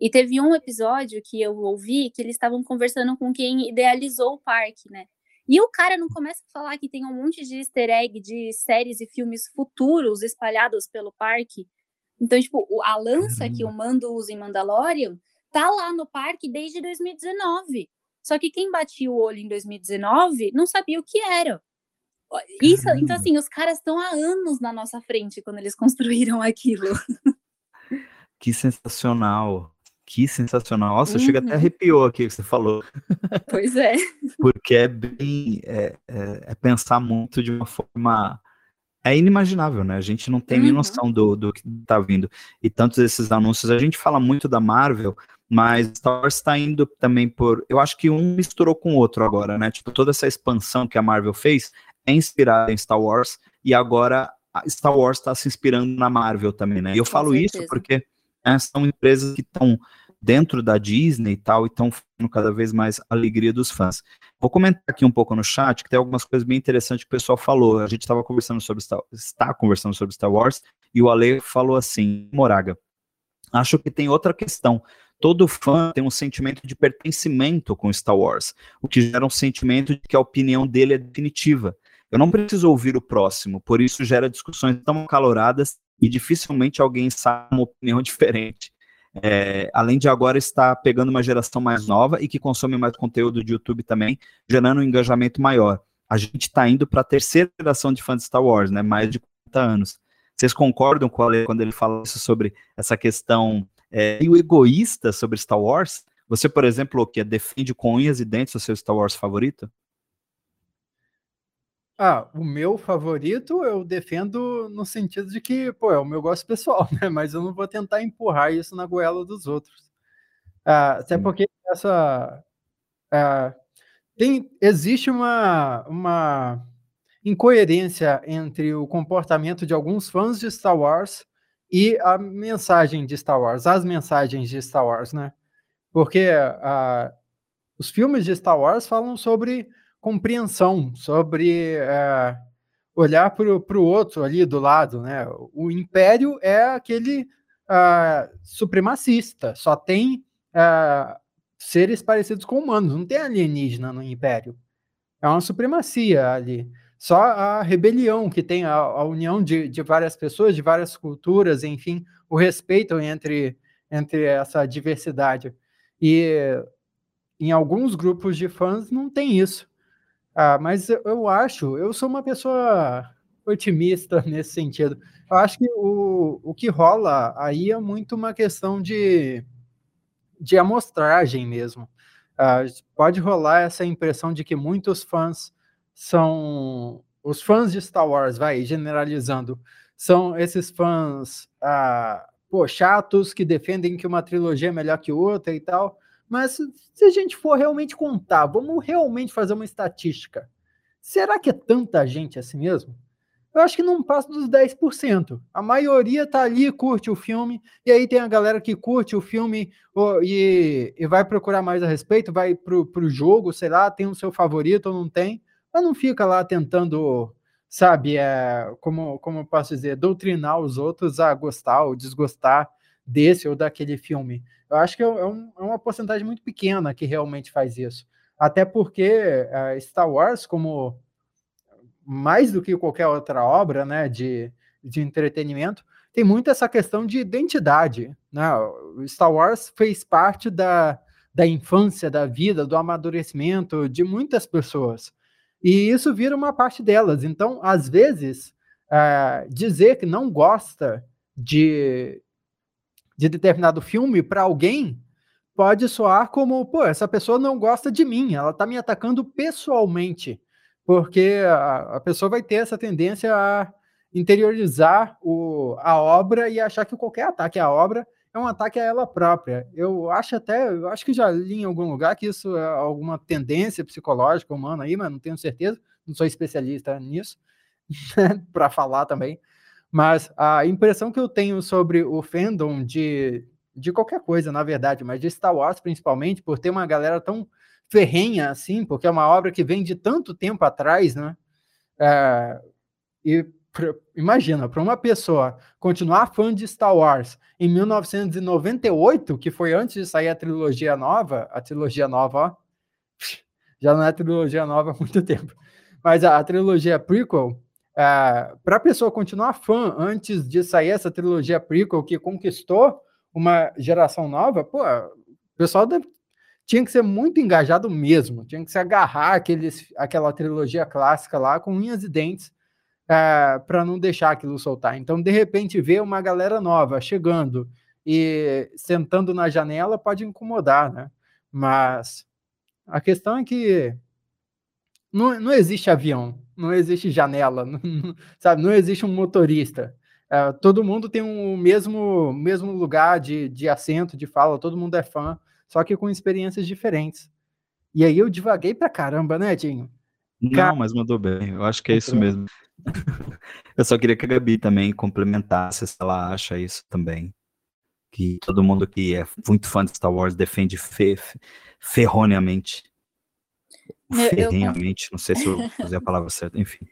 Speaker 2: E teve um episódio que eu ouvi que eles estavam conversando com quem idealizou o parque, né? E o cara não começa a falar que tem um monte de easter egg de séries e filmes futuros espalhados pelo parque. Então, tipo, a lança que o Mando usa em Mandalorian tá lá no parque desde 2019. Só que quem batia o olho em 2019 não sabia o que era. Isso, então assim, os caras estão há anos na nossa frente quando eles <laughs> construíram aquilo.
Speaker 1: Que sensacional. Que sensacional. Nossa, uhum. chega até arrepiou aqui o que você falou.
Speaker 2: Pois é. <laughs>
Speaker 1: Porque é bem. É, é, é, pensar muito de uma forma. É inimaginável, né? A gente não tem uhum. nem noção do, do que tá vindo. E tantos desses anúncios, a gente fala muito da Marvel, mas Star Wars está indo também por. Eu acho que um misturou com o outro agora, né? Tipo, toda essa expansão que a Marvel fez é inspirada em Star Wars e agora Star Wars está se inspirando na Marvel também, né? E eu com falo certeza. isso porque né, são empresas que estão dentro da Disney e tal, e estão fazendo cada vez mais a alegria dos fãs. Vou comentar aqui um pouco no chat, que tem algumas coisas bem interessantes que o pessoal falou. A gente estava conversando sobre Star, está conversando sobre Star Wars, e o Ale falou assim, Moraga, acho que tem outra questão todo fã tem um sentimento de pertencimento com Star Wars, o que gera um sentimento de que a opinião dele é definitiva. Eu não preciso ouvir o próximo, por isso gera discussões tão acaloradas e dificilmente alguém sabe uma opinião <laughs> diferente. É, além de agora estar pegando uma geração mais nova e que consome mais conteúdo de YouTube também, gerando um engajamento maior. A gente está indo para a terceira geração de fãs de Star Wars, né? Mais de 40 anos. Vocês concordam com o Ale quando ele fala isso sobre essa questão é, meio egoísta sobre Star Wars? Você, por exemplo, o que defende com unhas e dentes o seu Star Wars favorito?
Speaker 3: Ah, o meu favorito eu defendo no sentido de que, pô, é o meu gosto pessoal, <laughs> né? Mas eu não vou tentar empurrar isso na goela dos outros. Ah, até porque essa. Ah, tem, existe uma, uma incoerência entre o comportamento de alguns fãs de Star Wars e a mensagem de Star Wars, as mensagens de Star Wars, né? Porque uh, os filmes de Star Wars falam sobre compreensão, sobre uh, olhar para o outro ali do lado, né? O Império é aquele uh, supremacista, só tem seres parecidos com humanos, não tem alienígena no Império. É uma supremacia ali. Só a rebelião que tem a, a união de, de, várias pessoas, de várias culturas, enfim, o respeito entre, entre essa diversidade. E em alguns grupos de fãs não tem isso. Ah, mas eu acho, eu sou uma pessoa otimista <laughs> nesse sentido. Eu acho que o, o que rola aí é muito uma questão de, de amostragem mesmo. Ah, pode rolar essa impressão de que muitos fãs são os fãs de Star Wars, vai generalizando, são esses fãs ah, pô, chatos que defendem que uma trilogia é melhor que outra e tal. Mas se a gente for realmente contar, vamos realmente fazer uma estatística. Será que é tanta gente assim mesmo? Eu acho que não passa dos 10%. A maioria tá ali, curte o filme, e aí tem a galera que curte o filme e, e vai procurar mais a respeito, vai pro, pro jogo, sei lá, tem o seu favorito ou não tem mas não fica lá tentando, sabe, é, como, como eu posso dizer, doutrinar os outros a gostar ou desgostar desse ou daquele filme. Eu acho que é, é, um, é uma porcentagem muito pequena que realmente faz isso. Até porque é, Star Wars, como mais do que qualquer outra obra né, de, de entretenimento, tem muito essa questão de identidade. Né? Star Wars fez parte da, da infância, da vida, do amadurecimento de muitas pessoas. E isso vira uma parte delas. Então, às vezes, uh, dizer que não gosta de, de determinado filme para alguém pode soar como, pô, essa pessoa não gosta de mim, ela está me atacando pessoalmente. porque a, a pessoa vai ter essa tendência a interiorizar o, a obra e achar que qualquer ataque à obra é um ataque a ela própria. Eu acho até, eu acho que já li em algum lugar que isso é alguma tendência psicológica humana aí, mas não tenho certeza, não sou especialista nisso, <laughs> para falar também. Mas a impressão que eu tenho sobre o fandom de, de qualquer coisa, na verdade, mas de Star Wars principalmente, por ter uma galera tão ferrenha assim, porque é uma obra que vem de tanto tempo atrás, né? É, e pra, imagina, para uma pessoa continuar fã de Star Wars em 1998, que foi antes de sair a trilogia nova, a trilogia nova, ó, já não é trilogia nova há muito tempo, mas a, a trilogia prequel, é, para a pessoa continuar fã antes de sair essa trilogia prequel que conquistou uma geração nova, pô, o pessoal deve, tinha que ser muito engajado mesmo, tinha que se agarrar aqueles, aquela trilogia clássica lá com unhas e dentes é, para não deixar aquilo soltar. Então, de repente, ver uma galera nova chegando e sentando na janela pode incomodar, né? Mas a questão é que não, não existe avião, não existe janela, <laughs> não, sabe? Não existe um motorista. É, todo mundo tem o um mesmo, mesmo lugar de, de assento, de fala, todo mundo é fã, só que com experiências diferentes. E aí eu divaguei pra caramba, né, Dinho?
Speaker 1: Não, mas mandou bem. Eu acho que é isso mesmo. <laughs> Eu só queria que a Gabi também complementasse se ela acha isso também. Que todo mundo que é muito fã de Star Wars defende fe ferroneamente. Ferrenhamente, não sei se eu usei a palavra certa, enfim.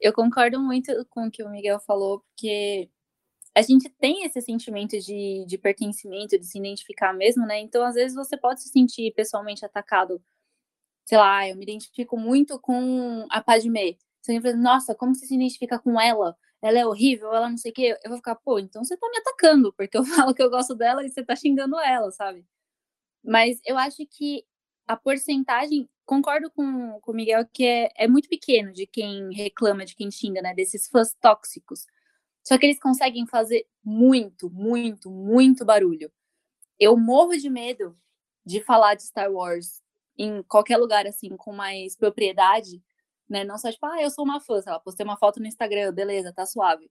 Speaker 2: Eu concordo muito com o que o Miguel falou, porque a gente tem esse sentimento de, de pertencimento, de se identificar mesmo, né? Então, às vezes, você pode se sentir pessoalmente atacado. Sei lá, eu me identifico muito com a Padmé. Você vai nossa, como você se identifica com ela? Ela é horrível, ela não sei o quê. Eu vou ficar, pô, então você tá me atacando, porque eu <laughs> falo que eu gosto dela e você tá xingando ela, sabe? Mas eu acho que a porcentagem, concordo com, com o Miguel, que é, é muito pequeno de quem reclama, de quem xinga, né? Desses fãs tóxicos. Só que eles conseguem fazer muito, muito, muito barulho. Eu morro de medo de falar de Star Wars em qualquer lugar, assim, com mais propriedade, né? Não só tipo, ah, eu sou uma fã, sei lá, postei uma foto no Instagram, beleza, tá suave.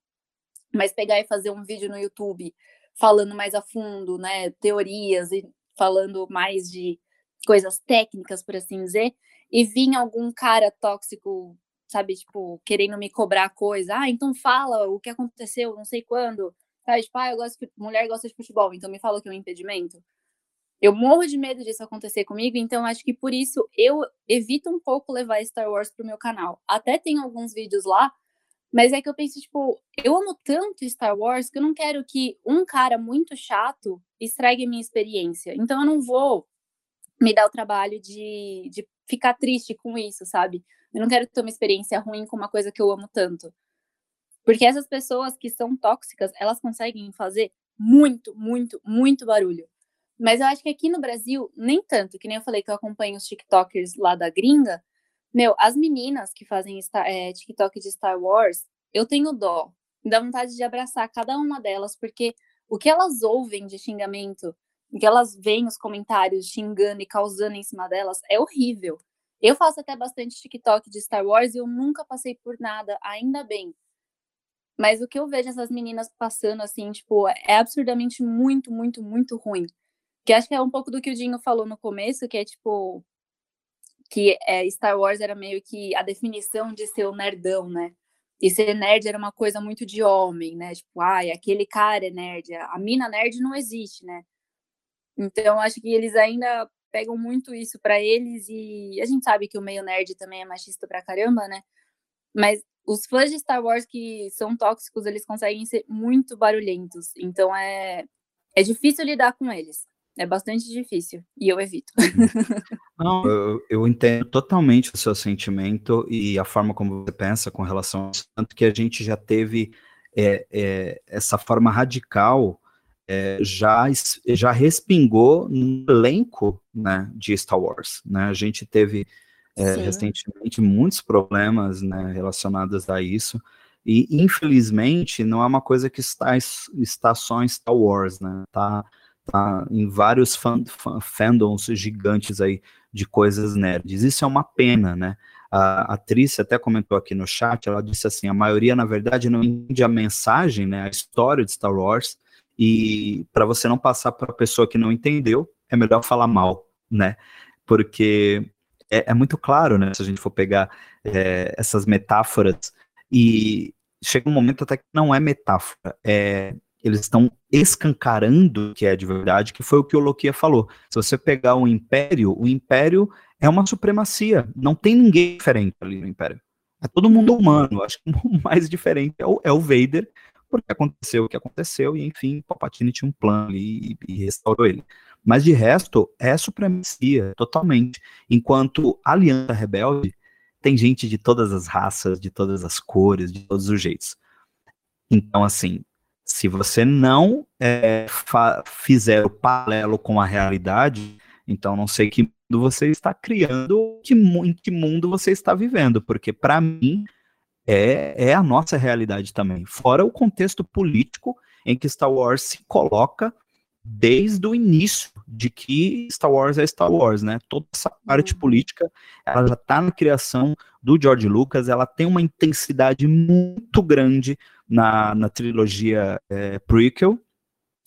Speaker 2: Mas pegar e fazer um vídeo no YouTube falando mais a fundo, né, teorias e falando mais de coisas técnicas, por assim dizer, e vir algum cara tóxico, sabe, tipo, querendo me cobrar coisa, ah, então fala o que aconteceu, não sei quando, sabe, tipo, ah, eu gosto de, mulher gosta de futebol, então me fala que é um impedimento. Eu morro de medo disso acontecer comigo, então acho que por isso eu evito um pouco levar Star Wars pro meu canal. Até tem alguns vídeos lá, mas é que eu penso, tipo, eu amo tanto Star Wars que eu não quero que um cara muito chato estrague a minha experiência. Então eu não vou me dar o trabalho de, de ficar triste com isso, sabe? Eu não quero ter uma experiência ruim com uma coisa que eu amo tanto. Porque essas pessoas que são tóxicas, elas conseguem fazer muito, muito, muito barulho. Mas eu acho que aqui no Brasil, nem tanto, que nem eu falei que eu acompanho os TikTokers lá da gringa. Meu, as meninas que fazem é, TikTok de Star Wars, eu tenho dó. Me dá vontade de abraçar cada uma delas, porque o que elas ouvem de xingamento, o que elas veem os comentários xingando e causando em cima delas, é horrível. Eu faço até bastante TikTok de Star Wars e eu nunca passei por nada, ainda bem. Mas o que eu vejo essas meninas passando, assim, tipo, é absurdamente muito, muito, muito ruim. Que acho que é um pouco do que o Dinho falou no começo, que é tipo que é, Star Wars era meio que a definição de ser o nerdão, né? E ser nerd era uma coisa muito de homem, né? Tipo, ai, aquele cara é nerd, a mina nerd não existe, né? Então acho que eles ainda pegam muito isso para eles e a gente sabe que o meio nerd também é machista pra caramba, né? Mas os fãs de Star Wars que são tóxicos, eles conseguem ser muito barulhentos. Então é é difícil lidar com eles. É bastante difícil e eu evito. <laughs>
Speaker 1: Não, eu, eu, entendo totalmente o seu sentimento e a forma como você pensa com relação a isso, tanto que a gente já teve é, é, essa forma radical é, já, já respingou no elenco né, de Star Wars. Né? A gente teve é, recentemente muitos problemas né, relacionados a isso. E infelizmente não é uma coisa que está, está só em Star Wars, né? Tá tá em vários fan, fan, fandoms gigantes aí de coisas nerds. Isso é uma pena, né? A atriz até comentou aqui no chat, ela disse assim, a maioria, na verdade, não entende a mensagem, né, a história de Star Wars, e para você não passar para a pessoa que não entendeu, é melhor falar mal, né? Porque é, é muito claro, né? Se a gente for pegar é, essas metáforas e chega um momento até que não é metáfora, é, eles estão escancarando o que é de verdade, que foi o que o Lokia falou. Se você pegar o Império, o Império é uma supremacia, não tem ninguém diferente ali no Império. É todo mundo humano, acho que <laughs> o mais diferente é o, é o Vader, porque aconteceu o que aconteceu, e enfim, Palpatine tinha um plano ali e, e restaurou ele. Mas de resto, é supremacia, totalmente. Enquanto Aliança Rebelde tem gente de todas as raças, de todas as cores, de todos os jeitos. Então, assim, se você não é, fizer o paralelo com a realidade, então não sei que mundo você está criando, que, em que mundo você está vivendo, porque para mim é, é a nossa realidade também. Fora o contexto político em que Star Wars se coloca desde o início de que Star Wars é Star Wars, né? Toda essa parte uhum. política, ela já está na criação do George Lucas, ela tem uma intensidade muito grande na, na trilogia é, prequel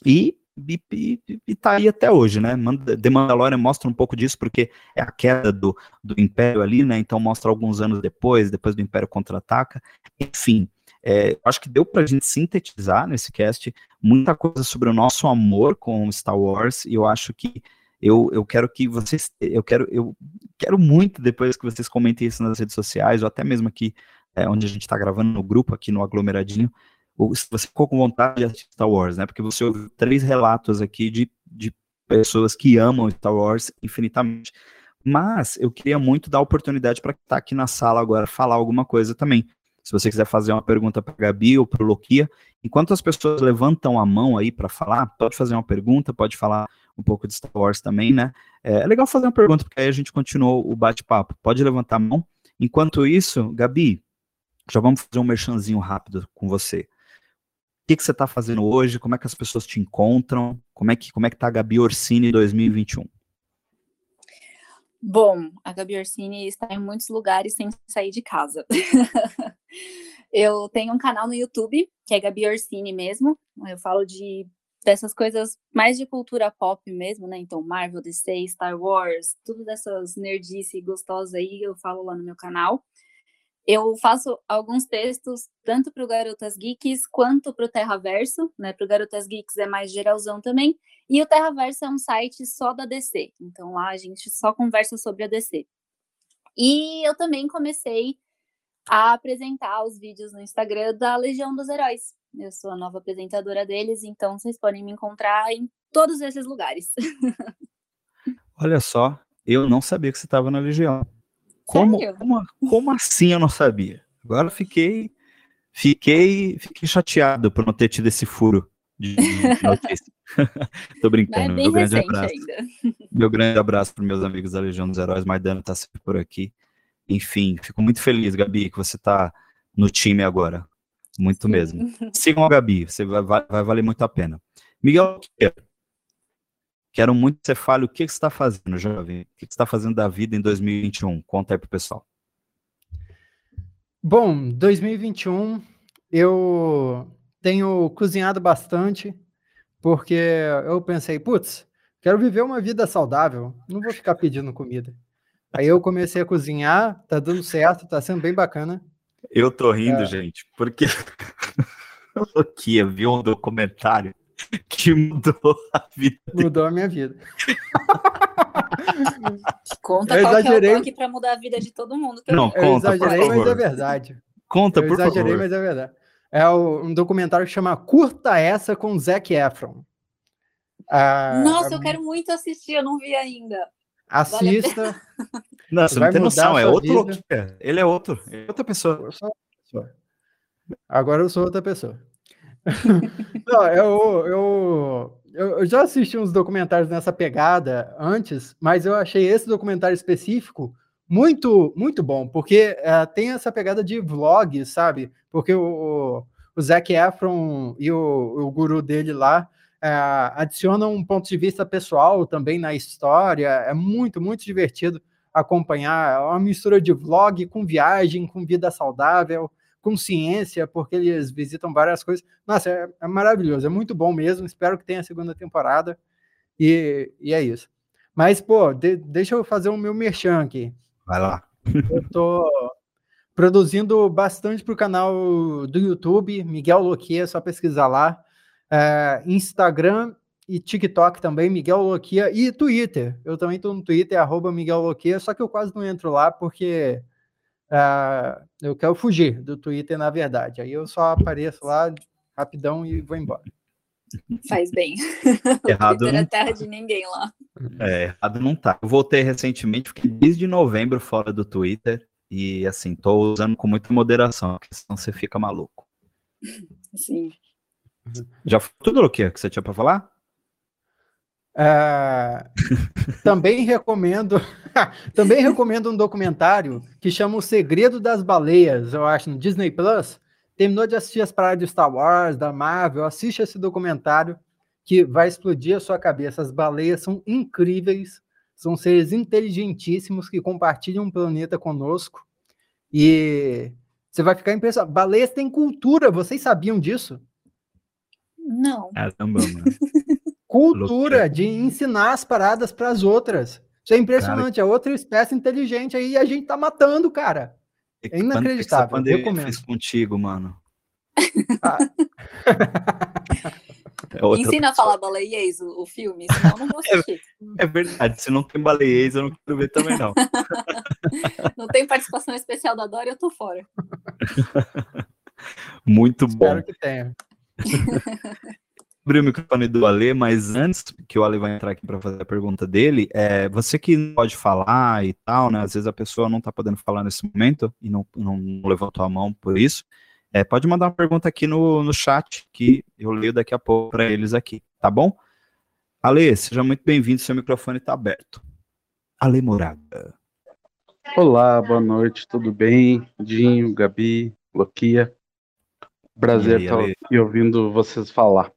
Speaker 1: e, e, e, e tá aí até hoje, né? The Mandalorian mostra um pouco disso, porque é a queda do, do Império ali, né? Então mostra alguns anos depois, depois do Império contra-ataca. Enfim, é, acho que deu para a gente sintetizar nesse cast muita coisa sobre o nosso amor com Star Wars, e eu acho que eu, eu quero que vocês, eu quero, eu quero muito depois que vocês comentem isso nas redes sociais, ou até mesmo aqui é, onde a gente está gravando no grupo, aqui no aglomeradinho, se você ficou com vontade de assistir Star Wars, né? Porque você ouviu três relatos aqui de, de pessoas que amam Star Wars infinitamente. Mas eu queria muito dar oportunidade para quem está aqui na sala agora falar alguma coisa também. Se você quiser fazer uma pergunta para Gabi ou para o Loquia, enquanto as pessoas levantam a mão aí para falar, pode fazer uma pergunta, pode falar um pouco de Star Wars também, né? É, é legal fazer uma pergunta, porque aí a gente continua o bate-papo. Pode levantar a mão. Enquanto isso, Gabi, já vamos fazer um merchanzinho rápido com você. O que, que você está fazendo hoje? Como é que as pessoas te encontram? Como é que como é que tá a Gabi Orsini 2021?
Speaker 2: Bom, a Gabi Orsini está em muitos lugares sem sair de casa. <laughs> eu tenho um canal no YouTube, que é Gabi Orsini mesmo. Eu falo de dessas coisas mais de cultura pop mesmo, né? Então, Marvel, DC, Star Wars, tudo dessas nerdice gostosas aí, eu falo lá no meu canal. Eu faço alguns textos tanto para o Garotas Geeks quanto para o Terraverso, né? Para o Garotas Geeks é mais geralzão também. E o Terraverso é um site só da DC. Então lá a gente só conversa sobre a DC. E eu também comecei a apresentar os vídeos no Instagram da Legião dos Heróis. Eu sou a nova apresentadora deles, então vocês podem me encontrar em todos esses lugares. <laughs>
Speaker 1: Olha só, eu não sabia que você estava na Legião. Como, como, como, assim eu não sabia? Agora fiquei, fiquei, fiquei chateado por não ter tido esse furo de, <laughs> notícia. <laughs> Tô brincando. Meu grande abraço. Ainda. Meu grande abraço para meus amigos da Legião dos Heróis. Maidana tá sempre por aqui. Enfim, fico muito feliz, Gabi, que você tá no time agora. Muito Sim. mesmo. <laughs> Sigam a Gabi, você vai, vai, vai valer muito a pena. Miguel, Quero muito que você fale o que, você está fazendo, jovem. O que, você está fazendo da vida em 2021. Conta aí pro pessoal.
Speaker 3: Bom, 2021 eu tenho cozinhado bastante, porque eu pensei, putz, quero viver uma vida saudável, não vou ficar pedindo comida. Aí eu comecei a cozinhar, tá dando certo, tá sendo bem bacana.
Speaker 1: Eu tô rindo, é... gente, porque <laughs> eu aqui vi um documentário que mudou a vida.
Speaker 3: Mudou a minha vida.
Speaker 2: Conta eu qual exagerei... é o toque para mudar a vida de todo mundo.
Speaker 1: Não, conta,
Speaker 3: eu exagerei, mas é verdade.
Speaker 1: Conta, eu por
Speaker 3: favor. exagerei, mas é verdade. É um documentário que chama Curta Essa com Zac Efron.
Speaker 2: Ah, Nossa, eu quero muito assistir, eu não vi ainda.
Speaker 3: Assista.
Speaker 1: Vale não, você não tem noção, é outro Loquia. Ele é outro, é outra pessoa.
Speaker 3: Agora eu sou outra pessoa. <laughs> Não, eu, eu, eu, já assisti uns documentários nessa pegada antes, mas eu achei esse documentário específico muito, muito bom, porque uh, tem essa pegada de vlog, sabe? Porque o, o Zac Efron e o, o guru dele lá uh, adicionam um ponto de vista pessoal também na história, é muito, muito divertido. acompanhar. É uma mistura de vlog com viagem, com vida saudável, com ciência, porque eles visitam várias coisas. Nossa, é, é maravilhoso, é muito bom mesmo. Espero que tenha a segunda temporada. E, e é isso. Mas, pô, de, deixa eu fazer o meu merchan aqui.
Speaker 1: Vai lá.
Speaker 3: Eu tô produzindo bastante para o canal do YouTube, Miguel Loquia, é só pesquisar lá. É, Instagram e TikTok também, Miguel Loquia, e Twitter. Eu também estou no Twitter, arroba Miguel Loquia, só que eu quase não entro lá porque uh, eu quero fugir do Twitter, na verdade. Aí eu só apareço lá rapidão e vou embora.
Speaker 2: Faz bem. <laughs>
Speaker 1: Errado
Speaker 2: não é terra de ninguém lá.
Speaker 1: É, errado não tá. Eu voltei recentemente, fiquei desde novembro fora do Twitter e assim, tô usando com muita moderação, porque senão você fica maluco.
Speaker 2: Sim.
Speaker 1: Já foi tudo o que você tinha para falar?
Speaker 3: É, também recomendo <laughs> também recomendo um documentário que chama O Segredo das Baleias, eu acho, no Disney Plus. Terminou de assistir as paradas de Star Wars, da Marvel, assiste esse documentário que vai explodir a sua cabeça. As baleias são incríveis, são seres inteligentíssimos que compartilham um planeta conosco. E você vai ficar impressionado. Baleias têm cultura, vocês sabiam disso?
Speaker 2: Não.
Speaker 1: Caramba, mano. <laughs>
Speaker 3: cultura de ensinar as paradas para as outras. Isso é impressionante. Cara, é outra espécie inteligente aí e a gente tá matando, cara. É inacreditável.
Speaker 1: O que eu fiz contigo, mano. Ah. <laughs>
Speaker 2: é Ensina pessoa. a falar baleiês o, o filme, senão eu não vou assistir.
Speaker 1: É, é, verdade, se não tem baleiês, eu não quero ver também, não. <laughs>
Speaker 2: não tem participação especial da Dora, eu tô fora. <laughs>
Speaker 1: Muito bom.
Speaker 3: Espero que tenha
Speaker 1: abrir o microfone do Ale, mas antes que o Ale vai entrar aqui para fazer a pergunta dele, é, você que não pode falar e tal, né? Às vezes a pessoa não está podendo falar nesse momento e não, não, levantou a mão por isso. É, pode mandar uma pergunta aqui no, no chat que eu leio daqui a pouco para eles aqui, tá bom? Ale, seja muito bem-vindo, seu microfone está aberto. Ale Moraga.
Speaker 4: Olá, boa noite, tudo bem? Dinho, Gabi, Loquia. Prazer estar aqui ouvindo vocês falar.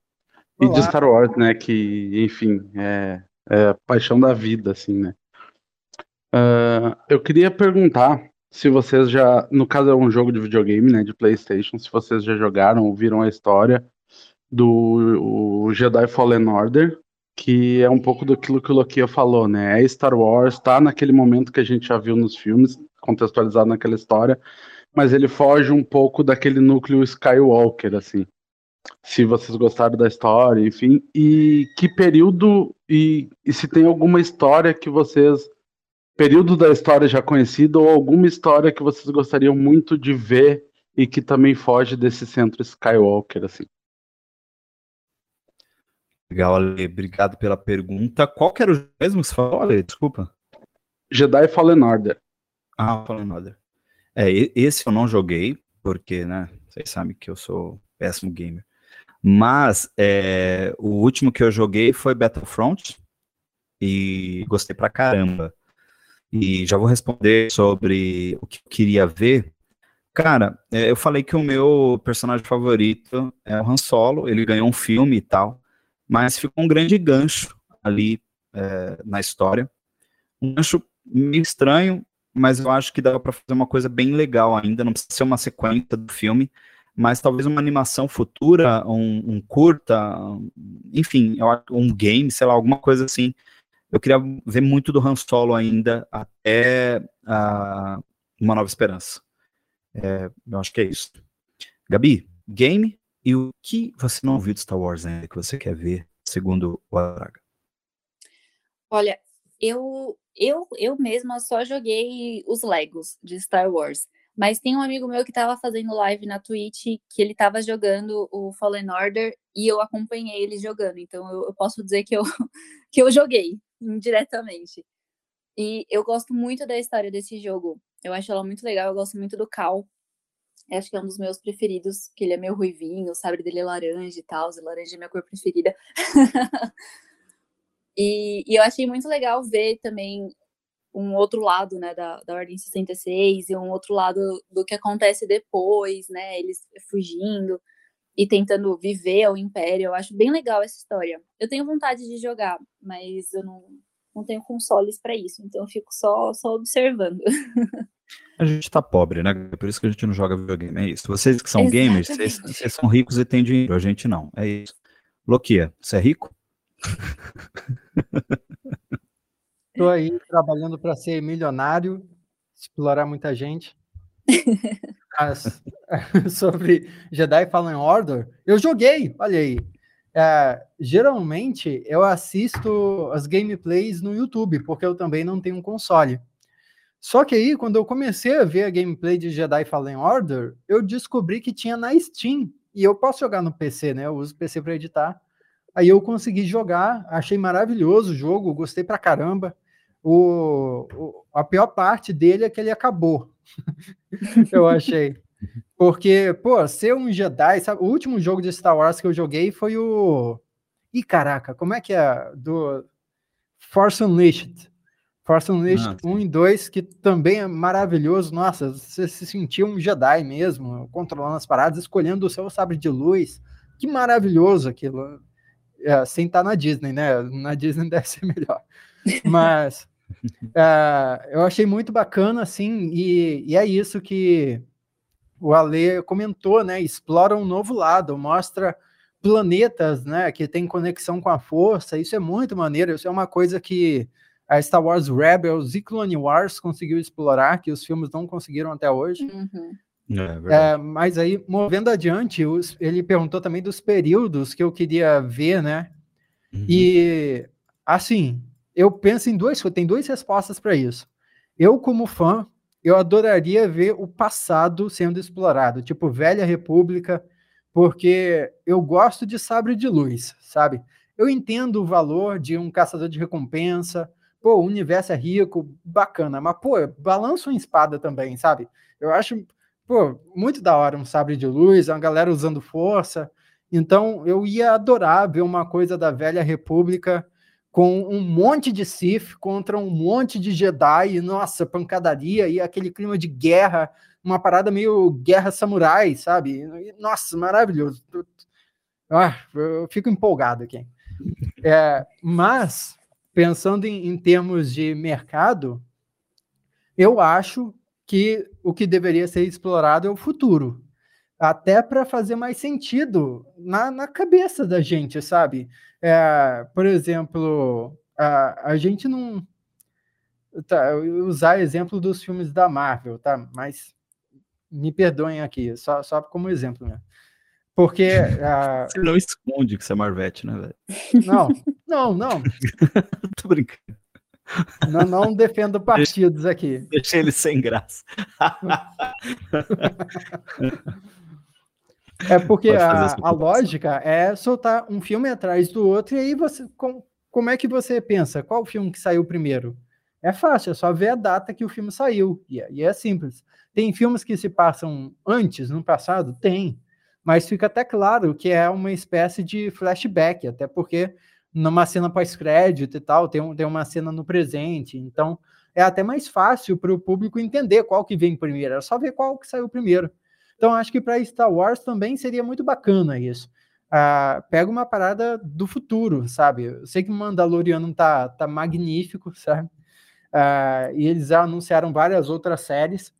Speaker 4: E de Star Wars, né? Que, enfim, é, é a paixão da vida, assim, né? Uh, eu queria perguntar se vocês já. No caso, é um jogo de videogame, né? De PlayStation. Se vocês já jogaram ou viram a história do Jedi Fallen Order, que é um pouco daquilo que o Lokia falou, né? É Star Wars, tá naquele momento que a gente já viu nos filmes, contextualizado naquela história, mas ele foge um pouco daquele núcleo Skywalker, assim se vocês gostaram da história, enfim, e que período e, e, se tem alguma história que vocês período da história já conhecido ou alguma história que vocês gostariam muito de ver e que também foge desse centro Skywalker assim.
Speaker 1: Legal, Ale, obrigado pela pergunta. Qual que era o mesmo que você falou, Ale? Desculpa.
Speaker 4: Jedi Fallen Order.
Speaker 1: Ah, Fallen Order. É, esse eu não joguei, porque, né, vocês sabem que eu sou péssimo gamer. Mas é, o último que eu joguei foi Battlefront e gostei pra caramba. E já vou responder sobre o que eu queria ver. Cara, é, eu falei que o meu personagem favorito é o Han Solo, ele ganhou um filme e tal, mas ficou um grande gancho ali é, na história. Um gancho meio estranho, mas eu acho que dava para fazer uma coisa bem legal ainda, não precisa ser uma sequência do filme, mas talvez uma animação futura, um, um curta, enfim, um game, sei lá, alguma coisa assim. Eu queria ver muito do Han Solo ainda até uh, Uma Nova Esperança. É, eu acho que é isso. Gabi, game e o que você não viu de Star Wars ainda que você quer ver, segundo o Araga?
Speaker 2: Olha, eu, eu, eu mesma só joguei os Legos de Star Wars. Mas tem um amigo meu que estava fazendo live na Twitch que ele estava jogando o Fallen Order e eu acompanhei ele jogando. Então eu, eu, posso dizer que eu, <laughs> que eu joguei indiretamente. E eu gosto muito da história desse jogo. Eu acho ela muito legal. Eu gosto muito do Cal. Acho que é um dos meus preferidos, que ele é meio ruivinho, o sabre dele é laranja e tal. E laranja é minha cor preferida. <laughs> e, e eu achei muito legal ver também um outro lado, né, da, da Ordem 66 e um outro lado do que acontece depois, né, eles fugindo e tentando viver ao Império. Eu acho bem legal essa história. Eu tenho vontade de jogar, mas eu não, não tenho consoles para isso, então eu fico só, só observando. <laughs>
Speaker 1: A gente tá pobre, né? Por isso que a gente não joga videogame. É isso. Vocês que são Exatamente. gamers, vocês, vocês, são ricos e têm dinheiro. A gente não. É isso. Loquia, você é rico? <laughs>
Speaker 3: Tô aí trabalhando para ser milionário, explorar muita gente. <laughs> As, <laughs> sobre Jedi Fallen Order, eu joguei, olha aí. É, geralmente eu assisto as gameplays no YouTube, porque eu também não tenho um console. Só que aí, quando eu comecei a ver a gameplay de Jedi Fallen Order, eu descobri que tinha na Steam. E eu posso jogar no PC, né? Eu uso o PC para editar. Aí eu consegui jogar, achei maravilhoso o jogo, gostei pra caramba. O, o a pior parte dele é que ele acabou. <laughs> eu achei. Porque, pô, ser um Jedi, sabe? O último jogo de Star Wars que eu joguei foi o. Ih, caraca, como é que é? Do Force Unleashed. Force Unleashed 1 e 2, que também é maravilhoso. Nossa, você se sentiu um Jedi mesmo, controlando as paradas, escolhendo o seu sabre de luz. Que maravilhoso aquilo. É, sem estar na Disney, né? Na Disney <laughs> deve ser melhor. Mas <laughs> é, eu achei muito bacana, assim, e, e é isso que o Ale comentou, né? Explora um novo lado, mostra planetas, né, que tem conexão com a força. Isso é muito maneiro. Isso é uma coisa que a Star Wars Rebels e Clone Wars conseguiu explorar, que os filmes não conseguiram até hoje. Uhum. É, é, mas aí, movendo adiante, os, ele perguntou também dos períodos que eu queria ver, né? Uhum. E, assim, eu penso em duas tem duas respostas para isso. Eu, como fã, eu adoraria ver o passado sendo explorado, tipo Velha República, porque eu gosto de sabre de luz, sabe? Eu entendo o valor de um caçador de recompensa, pô, o universo é rico, bacana, mas, pô, balança uma espada também, sabe? Eu acho, pô, muito da hora um sabre de luz, uma galera usando força. Então, eu ia adorar ver uma coisa da velha república com um monte de Sith contra um monte de Jedi, e, nossa, pancadaria e aquele clima de guerra, uma parada meio guerra samurai, sabe? Nossa, maravilhoso. Ah, eu fico empolgado aqui. É, mas pensando em, em termos de mercado, eu acho que o que deveria ser explorado é o futuro. Até para fazer mais sentido na, na cabeça da gente, sabe? É, por exemplo, a, a gente não. Tá, usar exemplo dos filmes da Marvel, tá? Mas me perdoem aqui, só, só como exemplo, né? Porque. <laughs> Uh...
Speaker 1: Você não esconde que você é Marvete, né, velho?
Speaker 3: Não, não, não. <laughs>
Speaker 1: Tô brincando.
Speaker 3: Não, não defendo partidos aqui.
Speaker 1: Deixa ele sem graça. <laughs>
Speaker 3: É porque a, a lógica é soltar um filme atrás do outro, e aí você. Com, como é que você pensa? Qual filme que saiu primeiro? É fácil, é só ver a data que o filme saiu. E, é, e é simples. Tem filmes que se passam antes, no passado? Tem mas fica até claro que é uma espécie de flashback, até porque numa cena pós-crédito e tal, tem, um, tem uma cena no presente, então é até mais fácil para o público entender qual que vem primeiro, é só ver qual que saiu primeiro. Então acho que para Star Wars também seria muito bacana isso. Ah, pega uma parada do futuro, sabe? Eu sei que o Mandaloriano tá, tá magnífico, sabe? Ah, e eles já anunciaram várias outras séries,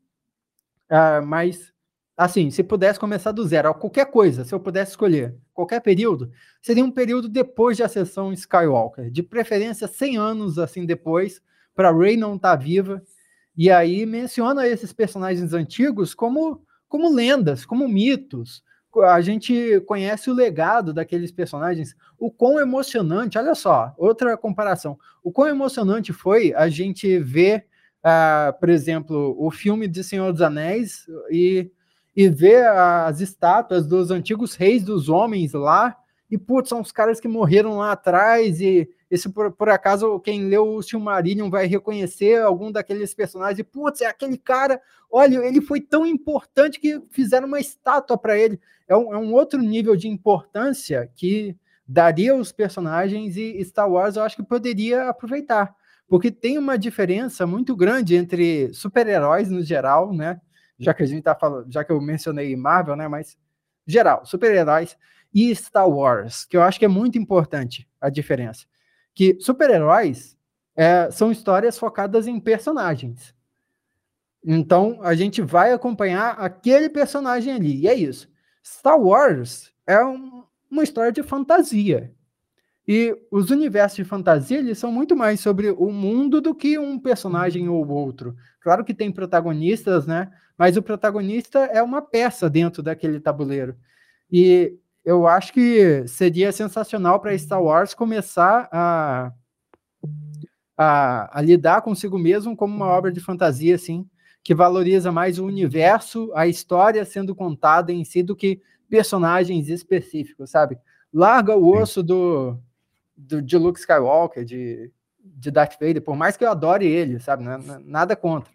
Speaker 3: ah, mas assim, se pudesse começar do zero, qualquer coisa, se eu pudesse escolher qualquer período, seria um período depois de Ascensão Skywalker, de preferência 100 anos assim depois, para Rey não estar tá viva, e aí menciona esses personagens antigos como, como lendas, como mitos. A gente conhece o legado daqueles personagens, o quão emocionante, olha só, outra comparação, o quão emocionante foi a gente ver, uh, por exemplo, o filme de Senhor dos Anéis e e ver as estátuas dos antigos reis dos homens lá, e putz, são os caras que morreram lá atrás, e, esse por, por acaso quem leu o Silmarillion vai reconhecer algum daqueles personagens, e putz, é aquele cara, olha, ele foi tão importante que fizeram uma estátua para ele. É um, é um outro nível de importância que daria os personagens e Star Wars eu acho que poderia aproveitar, porque tem uma diferença muito grande entre super-heróis no geral, né? já que a gente tá falando, já que eu mencionei Marvel, né? Mas geral, super-heróis e Star Wars, que eu acho que é muito importante a diferença. Que super-heróis é, são histórias focadas em personagens. Então, a gente vai acompanhar aquele personagem ali, e é isso. Star Wars é um, uma história de fantasia. E os universos de fantasia, eles são muito mais sobre o mundo do que um personagem ou outro. Claro que tem protagonistas, né? Mas o protagonista é uma peça dentro daquele tabuleiro. E eu acho que seria sensacional para Star Wars começar a, a, a, lidar consigo mesmo como uma obra de fantasia, assim, que valoriza mais o universo, a história sendo contada em si do que personagens específicos, sabe? Larga o osso do, do, de Luke Skywalker, de, de Darth Vader, por mais que eu adore ele, sabe? Nada contra.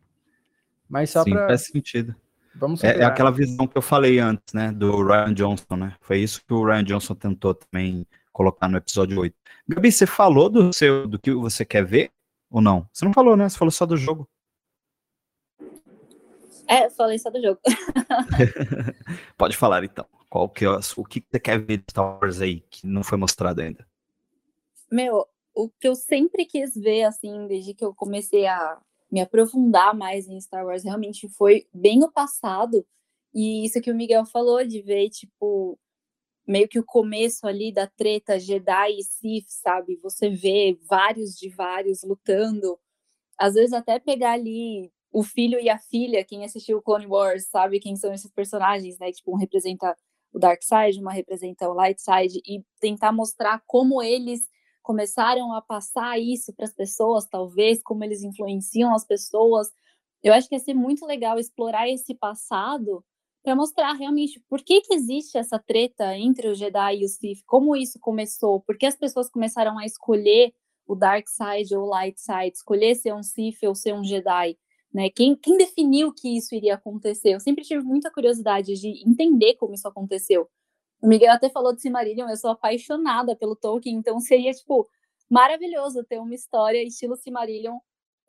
Speaker 3: Mas só
Speaker 1: Sim,
Speaker 3: pra...
Speaker 1: faz sentido.
Speaker 3: Vamos
Speaker 1: é, é, aquela visão que eu falei antes, né? Do Ryan Johnson, né? Foi isso que o Ryan Johnson tentou também colocar no episódio 8. Gabi, você falou do seu do que você quer ver ou não? Você não falou, né? Você falou só do jogo.
Speaker 2: É, falei só do jogo. <laughs>
Speaker 1: Pode falar então. Qual que é, o que você quer ver de Star Wars aí que não foi mostrado ainda?
Speaker 2: Meu, o que eu sempre quis ver, assim, desde que eu comecei a me aprofundar mais em Star Wars, realmente foi bem o passado. E isso que o Miguel falou, de ver, tipo, meio que o começo ali da treta Jedi e Sith, sabe? Você vê vários de vários lutando. Às vezes até pegar ali o filho e a filha, quem assistiu Clone Wars sabe quem são esses personagens, né? Tipo, um representa o Dark Side, uma representa o Light Side, e tentar mostrar como eles começaram a passar isso para as pessoas, talvez, como eles influenciam as pessoas. Eu acho que ia ser muito legal explorar esse passado para mostrar realmente por que, que existe essa treta entre o Jedi e o Sith, como isso começou, por que as pessoas começaram a escolher o Dark Side ou o Light Side, escolher ser um Sith ou ser um Jedi. Né? Quem, quem definiu que isso iria acontecer? Eu sempre tive muita curiosidade de entender como isso aconteceu. O Miguel até falou de Silmarillion, eu sou apaixonada pelo Tolkien, então seria, tipo, maravilhoso ter uma história estilo Silmarillion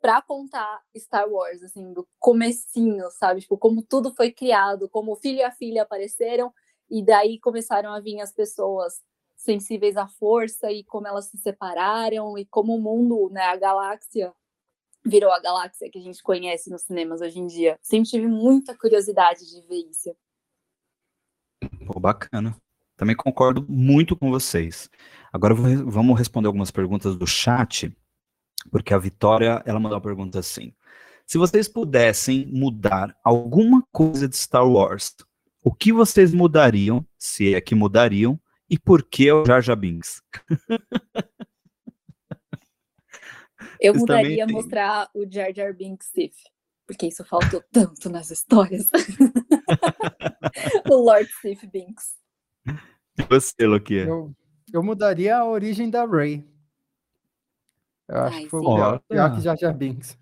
Speaker 2: para contar Star Wars, assim, do comecinho, sabe? Tipo, como tudo foi criado, como o filho e a filha apareceram, e daí começaram a vir as pessoas sensíveis à força, e como elas se separaram, e como o mundo, né, a galáxia virou a galáxia que a gente conhece nos cinemas hoje em dia. Sempre tive muita curiosidade de ver isso.
Speaker 1: Pô, bacana. Também concordo muito com vocês. Agora vamos responder algumas perguntas do chat, porque a Vitória, ela mandou uma pergunta assim. Se vocês pudessem mudar alguma coisa de Star Wars, o que vocês mudariam, se é que mudariam, e por que o Jar Jar Binks?
Speaker 2: Eu Vocês mudaria mostrar o Jar Jar Binks Sith, porque isso faltou <laughs> tanto nas histórias. <laughs> o Lord Sith Binks.
Speaker 1: E você, Lokia?
Speaker 3: Eu, eu mudaria a origem da Rey. Eu acho Ai, que foi o pior, pior que Jar Jar Binks.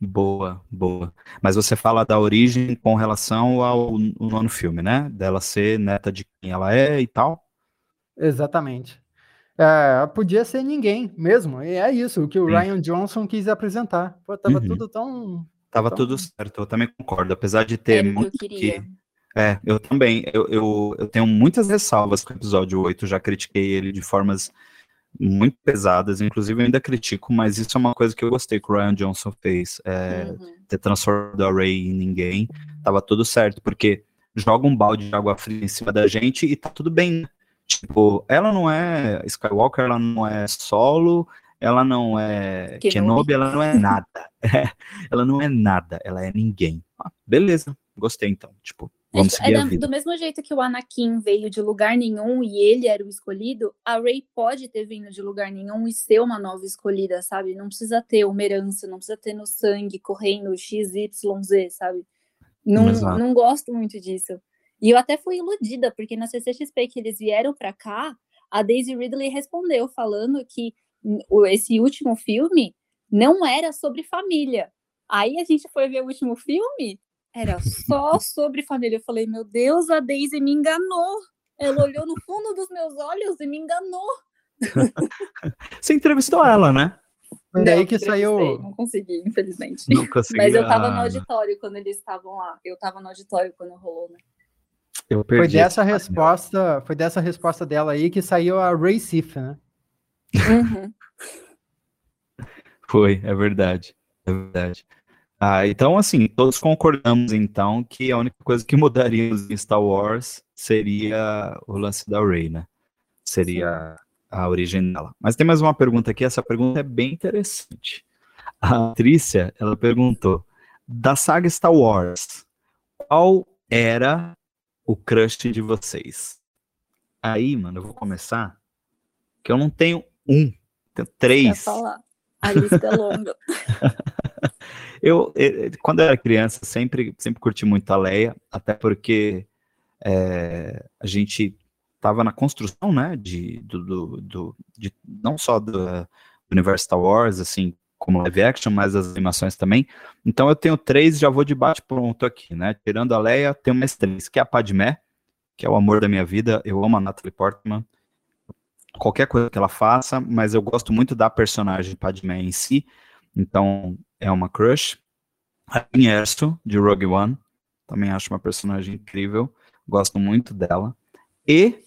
Speaker 1: Boa, boa. Mas você fala da origem com relação ao nono filme, né? Dela ser neta de quem ela é e tal?
Speaker 3: Exatamente. É, podia ser ninguém mesmo. E é isso, o que o Sim. Ryan Johnson quis apresentar. Pô, tava uhum. tudo tão.
Speaker 1: Tava tão... tudo certo, eu também concordo. Apesar de ter. É muito que, que É, eu também. Eu, eu, eu tenho muitas ressalvas com o episódio 8, já critiquei ele de formas muito pesadas, inclusive eu ainda critico, mas isso é uma coisa que eu gostei que o Ryan Johnson fez, é, uhum. ter transformado a Ray em ninguém, tava tudo certo, porque joga um balde de água fria em cima da gente e tá tudo bem, né? Tipo, ela não é Skywalker, ela não é Solo, ela não é Kenobi, Kenobi ela não é nada. <laughs> ela não é nada, ela é ninguém. Ah, beleza, gostei então. Tipo, vamos seguir é a vida.
Speaker 2: Do mesmo jeito que o Anakin veio de lugar nenhum e ele era o escolhido, a Rey pode ter vindo de lugar nenhum e ser uma nova escolhida, sabe? Não precisa ter uma herança, não precisa ter no sangue correndo XYZ, sabe? Não, não gosto muito disso. E eu até fui iludida, porque na CCXP que eles vieram para cá, a Daisy Ridley respondeu falando que esse último filme não era sobre família. Aí a gente foi ver o último filme, era só sobre família. Eu falei, meu Deus, a Daisy me enganou. Ela olhou no fundo dos meus olhos e me enganou. <laughs>
Speaker 1: Você entrevistou ela, né?
Speaker 3: Foi daí que saiu.
Speaker 2: Não consegui, infelizmente. Não consegui. Mas eu tava no ah. auditório quando eles estavam lá. Eu tava no auditório quando rolou, né?
Speaker 3: Eu perdi foi dessa resposta, foi dessa resposta dela aí que saiu a Ray Sif, né?
Speaker 2: Uhum. <laughs>
Speaker 1: Foi, é verdade. É verdade. Ah, então, assim, todos concordamos, então, que a única coisa que mudaríamos em Star Wars seria o lance da Rey, né? Seria a origem dela. Mas tem mais uma pergunta aqui, essa pergunta é bem interessante. A Trícia, ela perguntou, da saga Star Wars, qual era o crush de vocês? Aí, mano, eu vou começar, que eu não tenho um, tenho três.
Speaker 2: falar. A lista é longa. <laughs>
Speaker 1: eu, eu, quando eu era criança, sempre, sempre curti muito a Leia, até porque é, a gente estava na construção, né, de, do, do, do de, não só do, do universo Star Wars, assim, como live action, mas as animações também. Então eu tenho três, já vou de bate pronto aqui, né? Tirando a Leia, tenho mais três, que é a Padmé, que é o amor da minha vida. Eu amo a Natalie Portman. Qualquer coisa que ela faça, mas eu gosto muito da personagem Padmé em si. Então é uma crush. A Erso, de Rogue One. Também acho uma personagem incrível. Gosto muito dela. E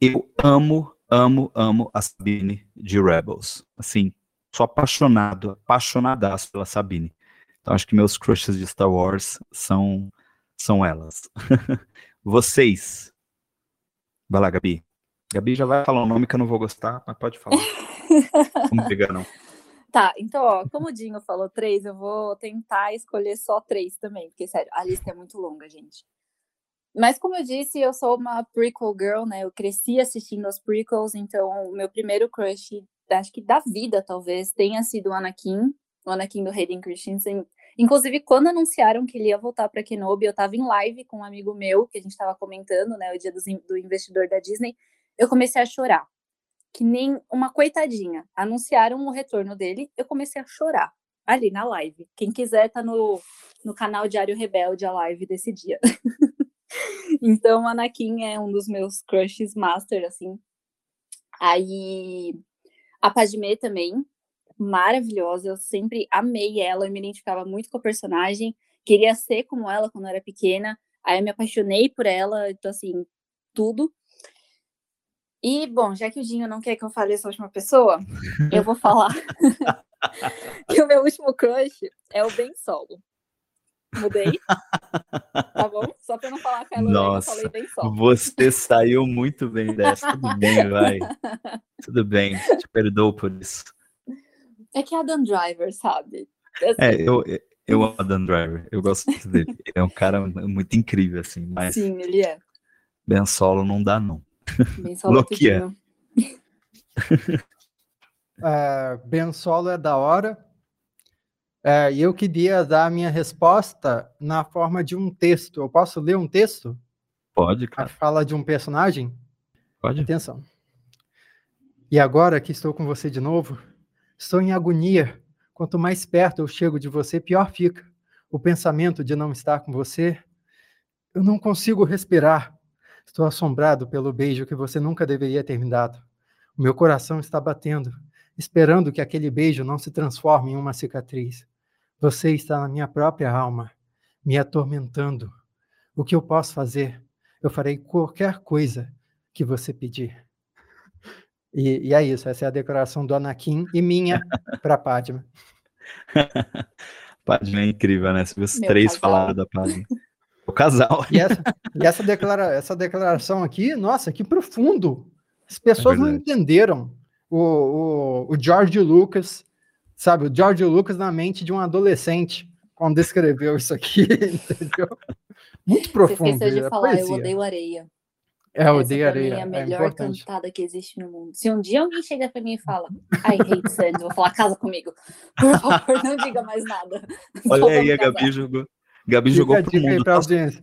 Speaker 1: eu amo, amo, amo a Sabine de Rebels. Assim, sou apaixonado, apaixonadaço pela Sabine. Então acho que meus crushes de Star Wars são, são elas. <laughs> Vocês. Vai lá, Gabi. Gabi já vai falar um nome que eu não vou gostar, mas pode falar. <laughs> Vamos pegar, não.
Speaker 2: Tá, então, ó, como o Dinho falou três, eu vou tentar escolher só três também, porque, sério, a lista é muito longa, gente. Mas, como eu disse, eu sou uma prequel girl, né? Eu cresci assistindo as prequels, então o meu primeiro crush acho que da vida, talvez, tenha sido o Anakin, o Anakin do Hayden Christensen. Inclusive, quando anunciaram que ele ia voltar para Kenobi, eu estava em live com um amigo meu, que a gente estava comentando, né, o dia do investidor da Disney, eu comecei a chorar. Que nem uma coitadinha. Anunciaram o retorno dele, eu comecei a chorar. Ali na live. Quem quiser tá no, no canal Diário Rebelde, a live desse dia. <laughs> então, Anakin é um dos meus crushes master, assim. Aí, a Padmé também, maravilhosa. Eu sempre amei ela, eu me identificava muito com a personagem. Queria ser como ela quando eu era pequena. Aí eu me apaixonei por ela, então assim, tudo. E, bom, já que o Dinho não quer que eu fale essa última pessoa, eu vou falar <laughs> que o meu último crush é o Ben Solo. Mudei. Tá bom? Só pra não falar que a
Speaker 1: Nossa, eu falei bem só. Você saiu muito bem dessa. Tudo bem, vai. <laughs> Tudo bem. Te perdoo por isso.
Speaker 2: É que é Dan Driver, sabe?
Speaker 1: Assim, é, eu, eu amo Dan Driver. Eu gosto muito dele. Ele é um cara muito incrível, assim. Mas
Speaker 2: Sim, ele é.
Speaker 1: Ben Solo não dá, não.
Speaker 2: Ben Solo
Speaker 3: é, Ben Solo é da hora. É, eu queria dar a minha resposta na forma de um texto. Eu posso ler um texto?
Speaker 1: Pode, cara.
Speaker 3: Que fala de um personagem?
Speaker 1: Pode.
Speaker 3: Atenção. E agora que estou com você de novo, estou em agonia. Quanto mais perto eu chego de você, pior fica. O pensamento de não estar com você, eu não consigo respirar. Estou assombrado pelo beijo que você nunca deveria ter me dado. O meu coração está batendo, esperando que aquele beijo não se transforme em uma cicatriz. Você está na minha própria alma, me atormentando. O que eu posso fazer? Eu farei qualquer coisa que você pedir. E, e é isso, essa é a declaração do Anakin e minha <laughs> para Padma.
Speaker 1: Padma é incrível, né? Os três casal. falaram da Padma. <laughs> O casal.
Speaker 3: E essa, e essa, declara, essa declaração aqui, nossa, que profundo. As pessoas é não entenderam. O, o, o George Lucas sabe, o George Lucas na mente de um adolescente quando descreveu isso aqui, <laughs> entendeu? Muito profundo.
Speaker 2: Você esqueceu de falar, poesia. eu odeio areia.
Speaker 3: É, eu odeio areia.
Speaker 2: é a é melhor é cantada que existe no mundo. Se um dia alguém chega pra mim e fala, I hate sand, eu vou falar, casa comigo. Por favor, não diga mais nada.
Speaker 1: Olha aí, a Gabi jogou. Gabi jogou pro mundo. Tá,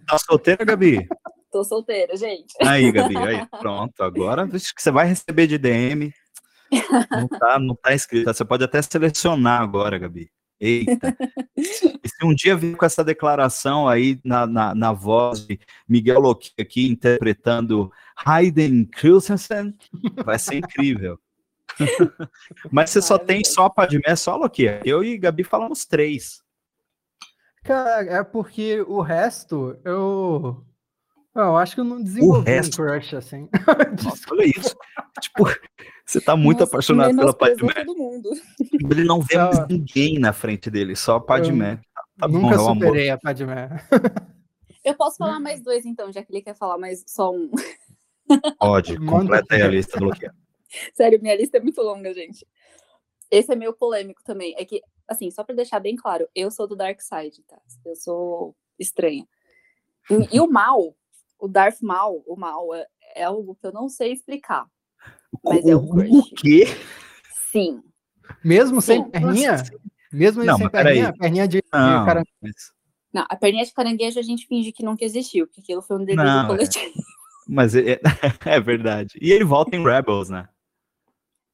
Speaker 1: tá solteira, Gabi?
Speaker 2: Tô solteira, gente.
Speaker 1: Aí, Gabi, aí, pronto. Agora você vai receber de DM. Não tá, não tá escrito. Você pode até selecionar agora, Gabi. Eita. E se um dia vir com essa declaração aí na, na, na voz de Miguel Loki aqui interpretando Hayden Christensen, vai ser incrível. <laughs> Mas você só tem só Padmé, só Loki. Eu e Gabi falamos três.
Speaker 3: Cara, é porque o resto eu Eu acho que eu não desenvolvi
Speaker 1: resto...
Speaker 3: um crush assim. <laughs>
Speaker 1: Nossa, olha isso. tipo, você tá muito
Speaker 2: Nossa,
Speaker 1: apaixonado pela Padmé. Ele não vê mais ninguém na frente dele, só a Padmé. Tá, tá bom,
Speaker 3: Nunca
Speaker 1: é o amor.
Speaker 3: superei a Padmé.
Speaker 2: Eu posso falar <laughs> mais dois, então, já que ele quer falar mais só um.
Speaker 1: Pode, completa aí a lista bloqueada.
Speaker 2: Sério, minha lista é muito longa, gente. Esse é meio polêmico também. É que, assim, só pra deixar bem claro, eu sou do Dark Side, tá? Eu sou estranha. E, e o mal, o Darth Mal, o mal, é, é algo que eu não sei explicar. Mas é um
Speaker 1: o,
Speaker 2: crush.
Speaker 1: o quê?
Speaker 2: Sim.
Speaker 3: Mesmo sem
Speaker 2: Sim.
Speaker 3: perninha? Mesmo
Speaker 1: Não,
Speaker 3: sem perninha? Perninha de, de
Speaker 1: Não,
Speaker 3: cara...
Speaker 1: mas,
Speaker 2: Não, a perninha de caranguejo a gente finge que nunca existiu, porque aquilo foi um delírio
Speaker 1: Não, é.
Speaker 2: coletivo.
Speaker 1: mas é, é <laughs> verdade. E ele volta em Rebels, né?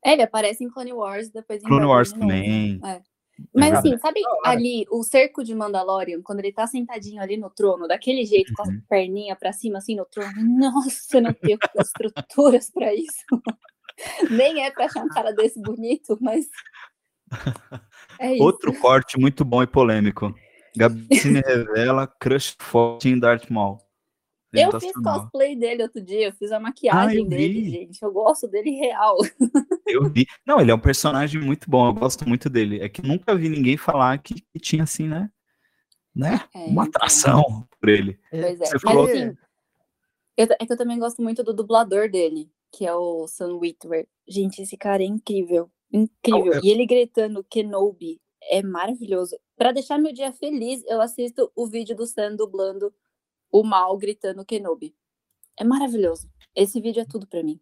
Speaker 2: É, ele aparece em Clone Wars, depois em
Speaker 1: Clone
Speaker 2: Rebels
Speaker 1: Wars
Speaker 2: de novo.
Speaker 1: Também.
Speaker 2: Mas
Speaker 1: É
Speaker 2: assim, sabe ali o cerco de Mandalorian, quando ele tá sentadinho ali no trono, daquele jeito, com
Speaker 1: Uhum.
Speaker 2: as perninhas pra cima, assim, no trono? Nossa, eu não tenho <laughs> estruturas pra isso. <laughs> Nem é pra achar um cara desse bonito, mas. É.
Speaker 1: Outro corte muito bom e polêmico. Gabi <laughs> se me revela crush forte em Darth Maul.
Speaker 2: Eu fiz cosplay dele outro dia, eu fiz a
Speaker 1: Ah,
Speaker 2: maquiagem
Speaker 1: eu
Speaker 2: dele,
Speaker 1: vi.
Speaker 2: gente. Eu gosto dele real. <laughs>
Speaker 1: Eu vi. Não, ele é um personagem muito bom, eu gosto muito dele. É que nunca vi ninguém falar que, que tinha assim, né? Né?
Speaker 2: É,
Speaker 1: Uma
Speaker 2: então.
Speaker 1: atração por ele.
Speaker 2: Pois é.
Speaker 1: Você
Speaker 2: Mas
Speaker 1: falou-
Speaker 2: assim, eu, é que eu também gosto muito do dublador dele, que é o Sam Witwer. Gente, esse cara é incrível. Incrível.
Speaker 1: é-
Speaker 2: E ele gritando Kenobi é maravilhoso. Pra deixar meu dia feliz, eu assisto o vídeo do Sam dublando o mal gritando Kenobi. É maravilhoso. Esse vídeo é tudo pra mim.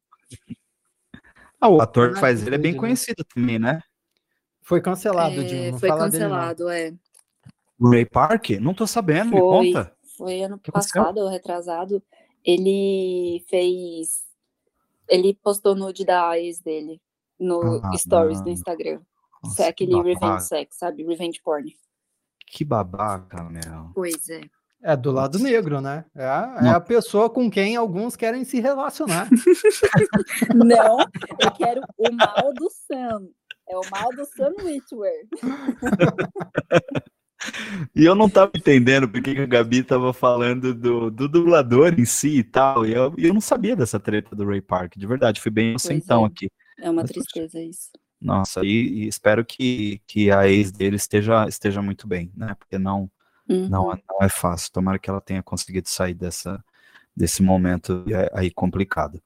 Speaker 3: Ah,
Speaker 1: O ator que faz ele é bem conhecido também, né?
Speaker 3: Foi cancelado,
Speaker 2: É,
Speaker 3: Dinho.
Speaker 2: Foi
Speaker 3: fala dele,
Speaker 2: cancelado, é.
Speaker 1: O Ray Park? Não tô sabendo, me
Speaker 2: Foi,
Speaker 1: conta.
Speaker 2: foi ano
Speaker 1: que
Speaker 2: passado, ou retrasado. Ele fez. Ele postou nude da ex dele no
Speaker 1: Ah,
Speaker 2: Stories do. Instagram.
Speaker 1: Nossa,
Speaker 2: Isso é
Speaker 1: que
Speaker 2: aquele
Speaker 1: babaca.
Speaker 2: revenge sex, sabe? Revenge porn.
Speaker 1: Que babaca, meu.
Speaker 2: Pois é.
Speaker 3: É do lado negro, né? É a, é a pessoa com quem alguns querem se relacionar. <laughs>
Speaker 2: Não, eu quero o mal do Sam. É o mal do Sam Witwer. <laughs>
Speaker 1: E eu não tava entendendo porque que a Gabi tava falando do, do dublador em si e tal. E eu, eu não sabia dessa treta do Ray Park, de verdade. Fui bem inocentão
Speaker 2: é.
Speaker 1: aqui.
Speaker 2: É uma
Speaker 1: Mas,
Speaker 2: tristeza isso.
Speaker 1: Nossa, e, e espero que, que a ex dele esteja, esteja muito bem, né? Porque não,
Speaker 2: Uhum.
Speaker 1: não, é- não é fácil. Tomara que ela tenha conseguido sair dessa, desse momento é, aí complicado.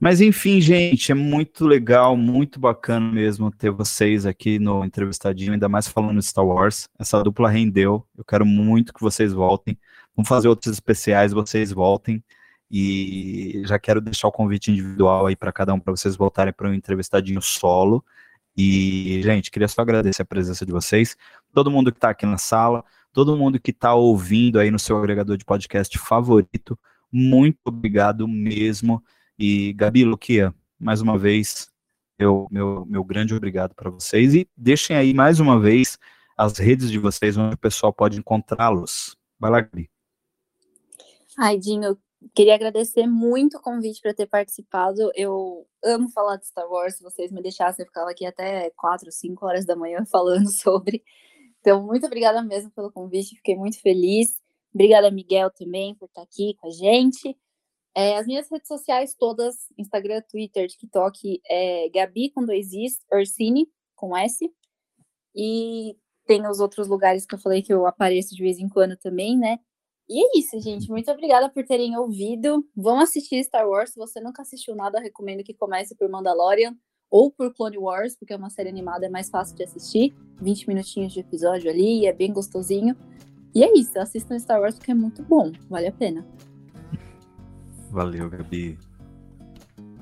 Speaker 1: Mas enfim, gente, é muito legal, muito bacana mesmo ter vocês aqui no Entrevistadinho, ainda mais falando de Star Wars. Essa dupla rendeu. Eu quero muito que vocês voltem. Vamos fazer outros especiais, vocês voltem. E já quero deixar o convite individual aí para cada um para vocês voltarem para um entrevistadinho solo. E, gente, queria só agradecer a presença de vocês, todo mundo que está aqui na sala, todo mundo que está ouvindo aí no seu agregador de podcast favorito. Muito obrigado mesmo. E Gabi, Luquia, mais uma vez, eu, meu, meu grande obrigado para vocês. E deixem aí mais uma vez as redes de vocês, onde o pessoal pode encontrá-los. Vai lá, Gabi.
Speaker 2: Ai, Dinho, queria agradecer muito o convite para ter participado. Eu amo falar de Star Wars. Se vocês me deixassem, eu ficava aqui até 4, 5 horas da manhã <laughs> falando sobre. Então, muito obrigada mesmo pelo convite, fiquei muito feliz. Obrigada, Miguel, também, por estar aqui com a gente. É, as minhas redes sociais todas, Instagram, Twitter, TikTok, é Gabi com dois Is, Orsini com S. E tem os outros lugares que eu falei que eu apareço de vez em quando também, né? E é isso, gente. Muito obrigada por terem ouvido. Vão assistir Star Wars. Se você nunca assistiu nada, recomendo que comece por Mandalorian ou por Clone Wars, porque é uma série animada, é mais fácil de assistir. 20 minutinhos de episódio ali, é bem gostosinho. E é isso, assistam Star Wars porque é muito bom, vale a pena.
Speaker 1: Valeu, Gabi.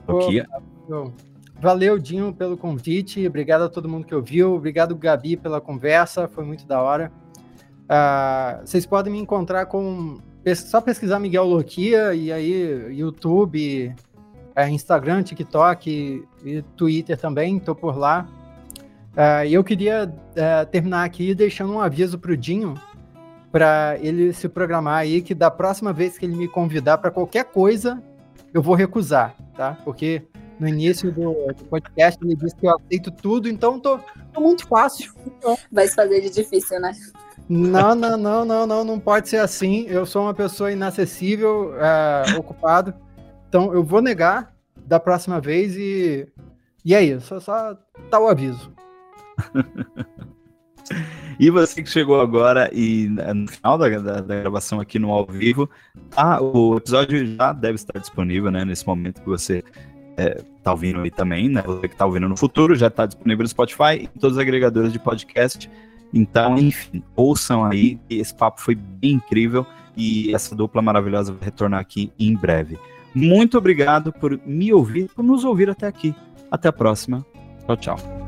Speaker 3: Bom, Valeu, Dinho, pelo convite. Obrigado a todo mundo que ouviu. Obrigado, Gabi, pela conversa. Foi muito da hora. Ah, vocês podem me encontrar com. Só pesquisar Miguel Loquia e aí YouTube, é, Instagram, TikTok e Twitter também. Estou por lá. Ah, E eu queria eh, terminar aqui deixando um aviso para o Dinho para ele se programar aí que da próxima vez que ele me convidar para qualquer coisa eu vou recusar, tá? Porque no início do, do podcast ele disse que eu aceito tudo, então tô, tô muito fácil.
Speaker 2: Vai se fazer de difícil, né?
Speaker 3: Não, não, não, não, não, não pode ser assim. Eu sou uma pessoa inacessível, é, ocupado. Então eu vou negar da próxima vez e. E é isso, só tá o aviso. <laughs>
Speaker 1: e você que chegou agora e no final da, da, da, gravação aqui no ao vivo, ah, o episódio já deve estar disponível, né? Nesse momento que você é, tá ouvindo aí também, né? Você que tá ouvindo no futuro, já está disponível no Spotify e todos os agregadores de podcast. Então, enfim, ouçam aí. Esse papo foi bem incrível e essa dupla maravilhosa vai retornar aqui em breve. Muito obrigado por me ouvir, por nos ouvir até aqui. Até a próxima. Tchau, tchau.